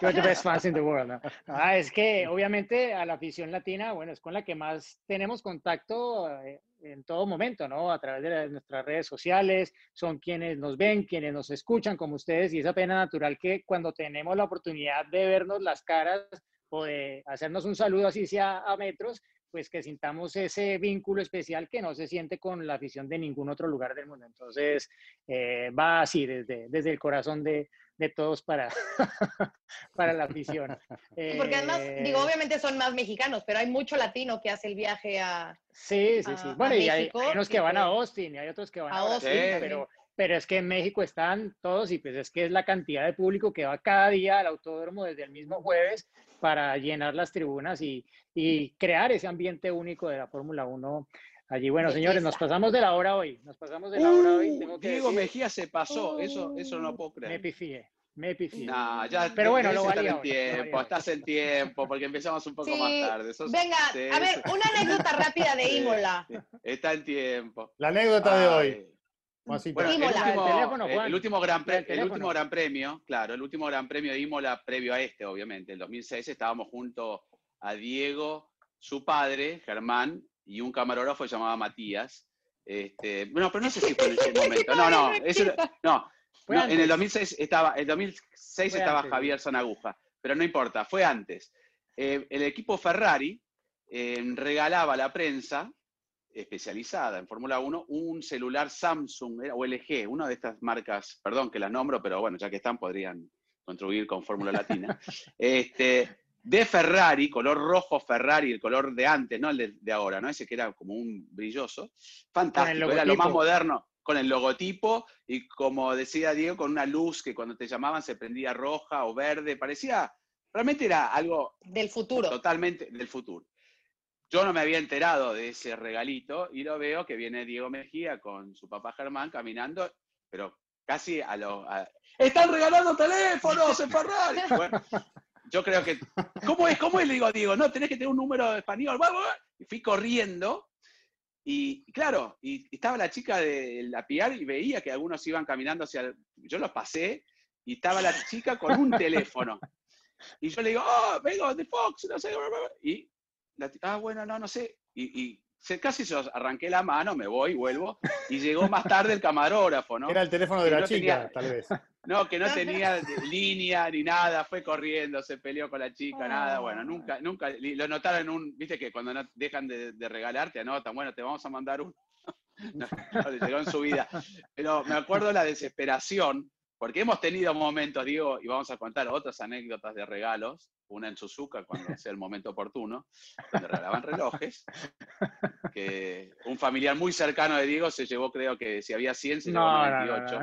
You're the best fans in the world, ¿no? Ah, es que obviamente a la afición latina, bueno, es con la que más tenemos contacto eh, en todo momento, ¿no? A través de la- nuestras redes sociales, son quienes nos ven, quienes nos escuchan como ustedes, y es apenas natural que cuando tenemos la oportunidad de vernos las caras o de hacernos un saludo así sea a metros, pues que sintamos ese vínculo especial que no se siente con la afición de ningún otro lugar del mundo. Entonces, eh, va así, desde, desde el corazón de, de todos para, para la afición. Sí, Porque además, digo, Eh, obviamente son más mexicanos, pero hay mucho latino que hace el viaje a... Sí, sí, sí. a- Bueno, a y hay, México hay unos y que van a pues- Austin y hay otros que van a, Austin Sí. pero, pero es que en México están todos y pues es que es la cantidad de público que va cada día al autódromo desde el mismo jueves para llenar las tribunas y, y crear ese ambiente único de la Fórmula 1 allí. Bueno, señores, nos pasamos de la hora hoy, nos pasamos de la hora hoy. Tengo que Diego decir, Mejía se pasó, eso, eso no puedo me creer. pifié, me pifié. No, ya Pero bueno, lo valía en tiempo, estás en tiempo, porque empezamos un poco Sí, más tarde. sos- Venga, sí, a ver, una anécdota rápida de. Imola. Está en tiempo. La anécdota de hoy. Bueno, el Imola. último, El teléfono, eh, Juan. el último gran, pre- El último gran premio, claro, el último gran premio de Imola previo a este, obviamente, el 2006, estábamos junto a Diego, su padre, Germán, y un camarógrafo llamado Matías. Este, bueno, pero no sé si fue en ese momento. No, no, eso, no, no, en el antes. 2006 estaba, el 2006 Fue estaba antes, Javier Sonaguja, pero no importa, fue antes. Eh, el equipo Ferrari eh, regalaba a la prensa especializada en Fórmula 1 un celular Samsung o LG, una de estas marcas, perdón que las nombro, pero bueno, ya que están podrían contribuir con Fórmula Latina, este, de Ferrari, color rojo Ferrari, el color de antes, no el de, de ahora, ¿no? Ese que era como un brilloso, fantástico, era lo más moderno, con el logotipo y como decía Diego, con una luz que cuando te llamaban se prendía roja o verde, parecía, realmente era algo Del futuro. totalmente del futuro. Yo no me había enterado de ese regalito y lo veo que viene Diego Mejía con su papá Germán caminando, pero casi a lo... a- ¡Están regalando teléfonos en Ferrari! Bueno, yo creo que... ¿Cómo es? ¿Cómo es? Le digo Diego, no, tenés que tener un número español. ¡Vamos! Y fui corriendo y claro, y estaba la chica de la PR y veía que algunos iban caminando hacia... el- Yo los pasé y estaba la chica con un teléfono. Y yo le digo, oh, vengo de Fox, no sé. bla, bla, bla". Y la ah, bueno, no, no sé. Y, y se- casi yo arranqué la mano, me voy, vuelvo. Y llegó más tarde el camarógrafo, ¿no? Era el teléfono de Que la no chica, tenía- tal vez. No, que no tenía línea ni nada, fue corriendo, se peleó con la chica, nada, bueno, nunca, nunca, y lo notaron en un, viste que cuando no dejan de, de regalar, te anotan, bueno, te vamos a mandar un, no, no, le llegó en su vida. Pero me acuerdo la desesperación, porque hemos tenido momentos, digo, y vamos a contar otras anécdotas de regalos, una en Suzuka cuando sea el momento oportuno, donde regalaban relojes, que un familiar muy cercano de Diego se llevó, creo que si había 100, se llevó No, no, no, 98.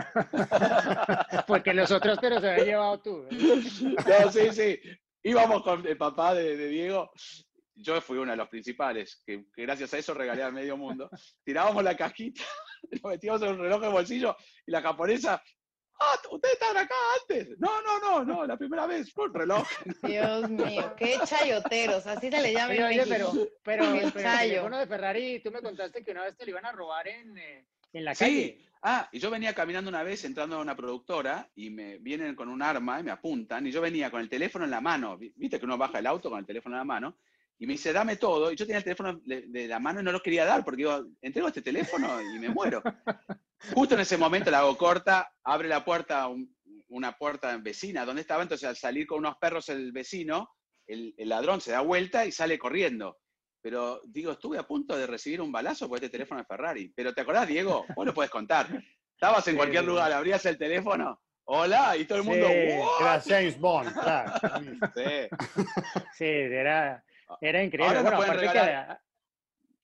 no. Porque los otros, pero se había llevado tú. No, sí, sí. Íbamos con el papá de, de Diego. Yo fui uno de los principales, que, que gracias a eso regalé al medio mundo. Tirábamos la cajita, lo metíamos en un reloj de bolsillo y la japonesa, ah, ustedes estaban acá antes. No, no, no, no, la primera vez fue un reloj. Dios mío, qué chayoteros, así se le llama en Oye, pero, pero, El pero el teléfono de Ferrari, tú me contaste que una vez te lo iban a robar en, eh, en la Sí. calle. Ah, y yo venía caminando una vez entrando a una productora y me vienen con un arma y me apuntan y yo venía con el teléfono en la mano. Vi- Viste que uno baja el auto con el teléfono en la mano y me dice, dame todo. Y yo tenía el teléfono de, de la mano y no lo quería dar porque digo, entrego este teléfono y me muero. Justo en ese momento la hago corta, abre la puerta, un- una puerta vecina donde estaba, entonces al salir con unos perros el vecino, el, el ladrón se da vuelta y sale corriendo. Pero digo, estuve a punto de recibir un balazo por este teléfono de Ferrari. Pero ¿te acordás, Diego? Vos lo puedes contar. Estabas en Sí, cualquier lugar, abrías el teléfono, hola, y todo el mundo. Era James Bond, claro. Sí. Sí, era, era increíble. Ahora nos Bueno, pueden aparte que regalar-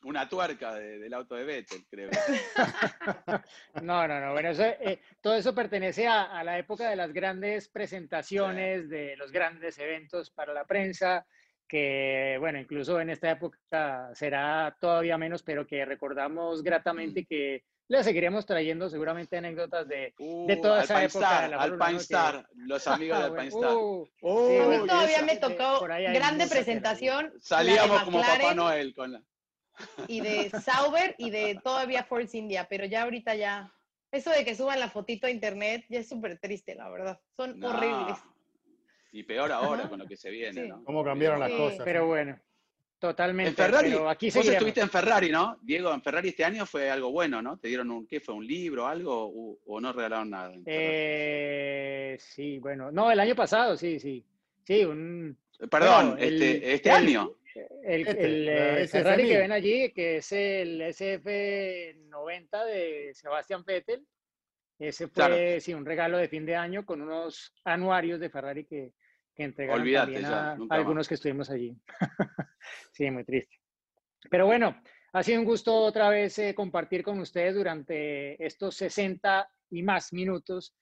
Una tuerca de- del auto de Vettel, creo. No, no, no. Bueno, eso, eh, todo eso pertenece a, a la época de las grandes presentaciones, de los grandes eventos para la prensa. que, bueno, incluso en esta época será todavía menos, pero que recordamos gratamente que le seguiremos trayendo seguramente anécdotas de, de Uh, toda esa Alpine época. Star, de la 1 que- los amigos de Ah, Alpine bueno, Star. uh, A uh, mí y todavía esa- me de- tocó grande presentación. de Salíamos como Papá Noel con la... Y de Sauber y de todavía Force India, pero ya ahorita ya. Eso de que suban la fotito a internet ya es súper triste, la verdad. Son No. horribles. Y peor ahora Ajá. con lo que se viene, Sí. ¿no? ¿Cómo cambiaron las Sí. cosas? Pero bueno, totalmente. En Ferrari, pero aquí vos estuviste en Ferrari, ¿no? Diego, en Ferrari este año fue algo bueno, ¿no? ¿Te dieron un, qué fue, un libro, algo, o, o no regalaron nada? Eh, sí, bueno, no, el año pasado, sí, sí. Sí, un, Perdón, bueno, el- este, este el- año. El, Este, el, la eh, SF1000. Ferrari que ven allí, que es el SF90 de Sebastián Vettel. Ese fue, Claro. sí, un regalo de fin de año con unos anuarios de Ferrari que, que entregaron Olvídate también ya, a, nunca a algunos que estuvimos allí. sí, muy triste. Pero bueno, ha sido un gusto otra vez eh, compartir con ustedes durante estos 60 y más minutos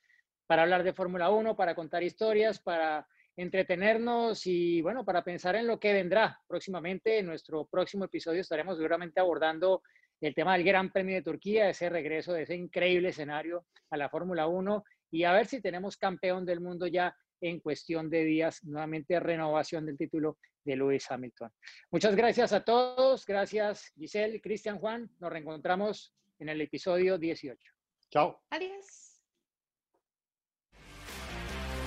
para hablar de Fórmula 1, para contar historias, para entretenernos y bueno, para pensar en lo que vendrá próximamente. En nuestro próximo episodio estaremos seguramente abordando el tema del Gran Premio de Turquía, ese regreso de ese increíble escenario a la Fórmula 1 y a ver si tenemos campeón del mundo ya en cuestión de días, nuevamente renovación del título de Lewis Hamilton. Muchas gracias a todos, gracias Giselle, Cristian, Juan, nos reencontramos en el episodio 18. Chao. Adiós.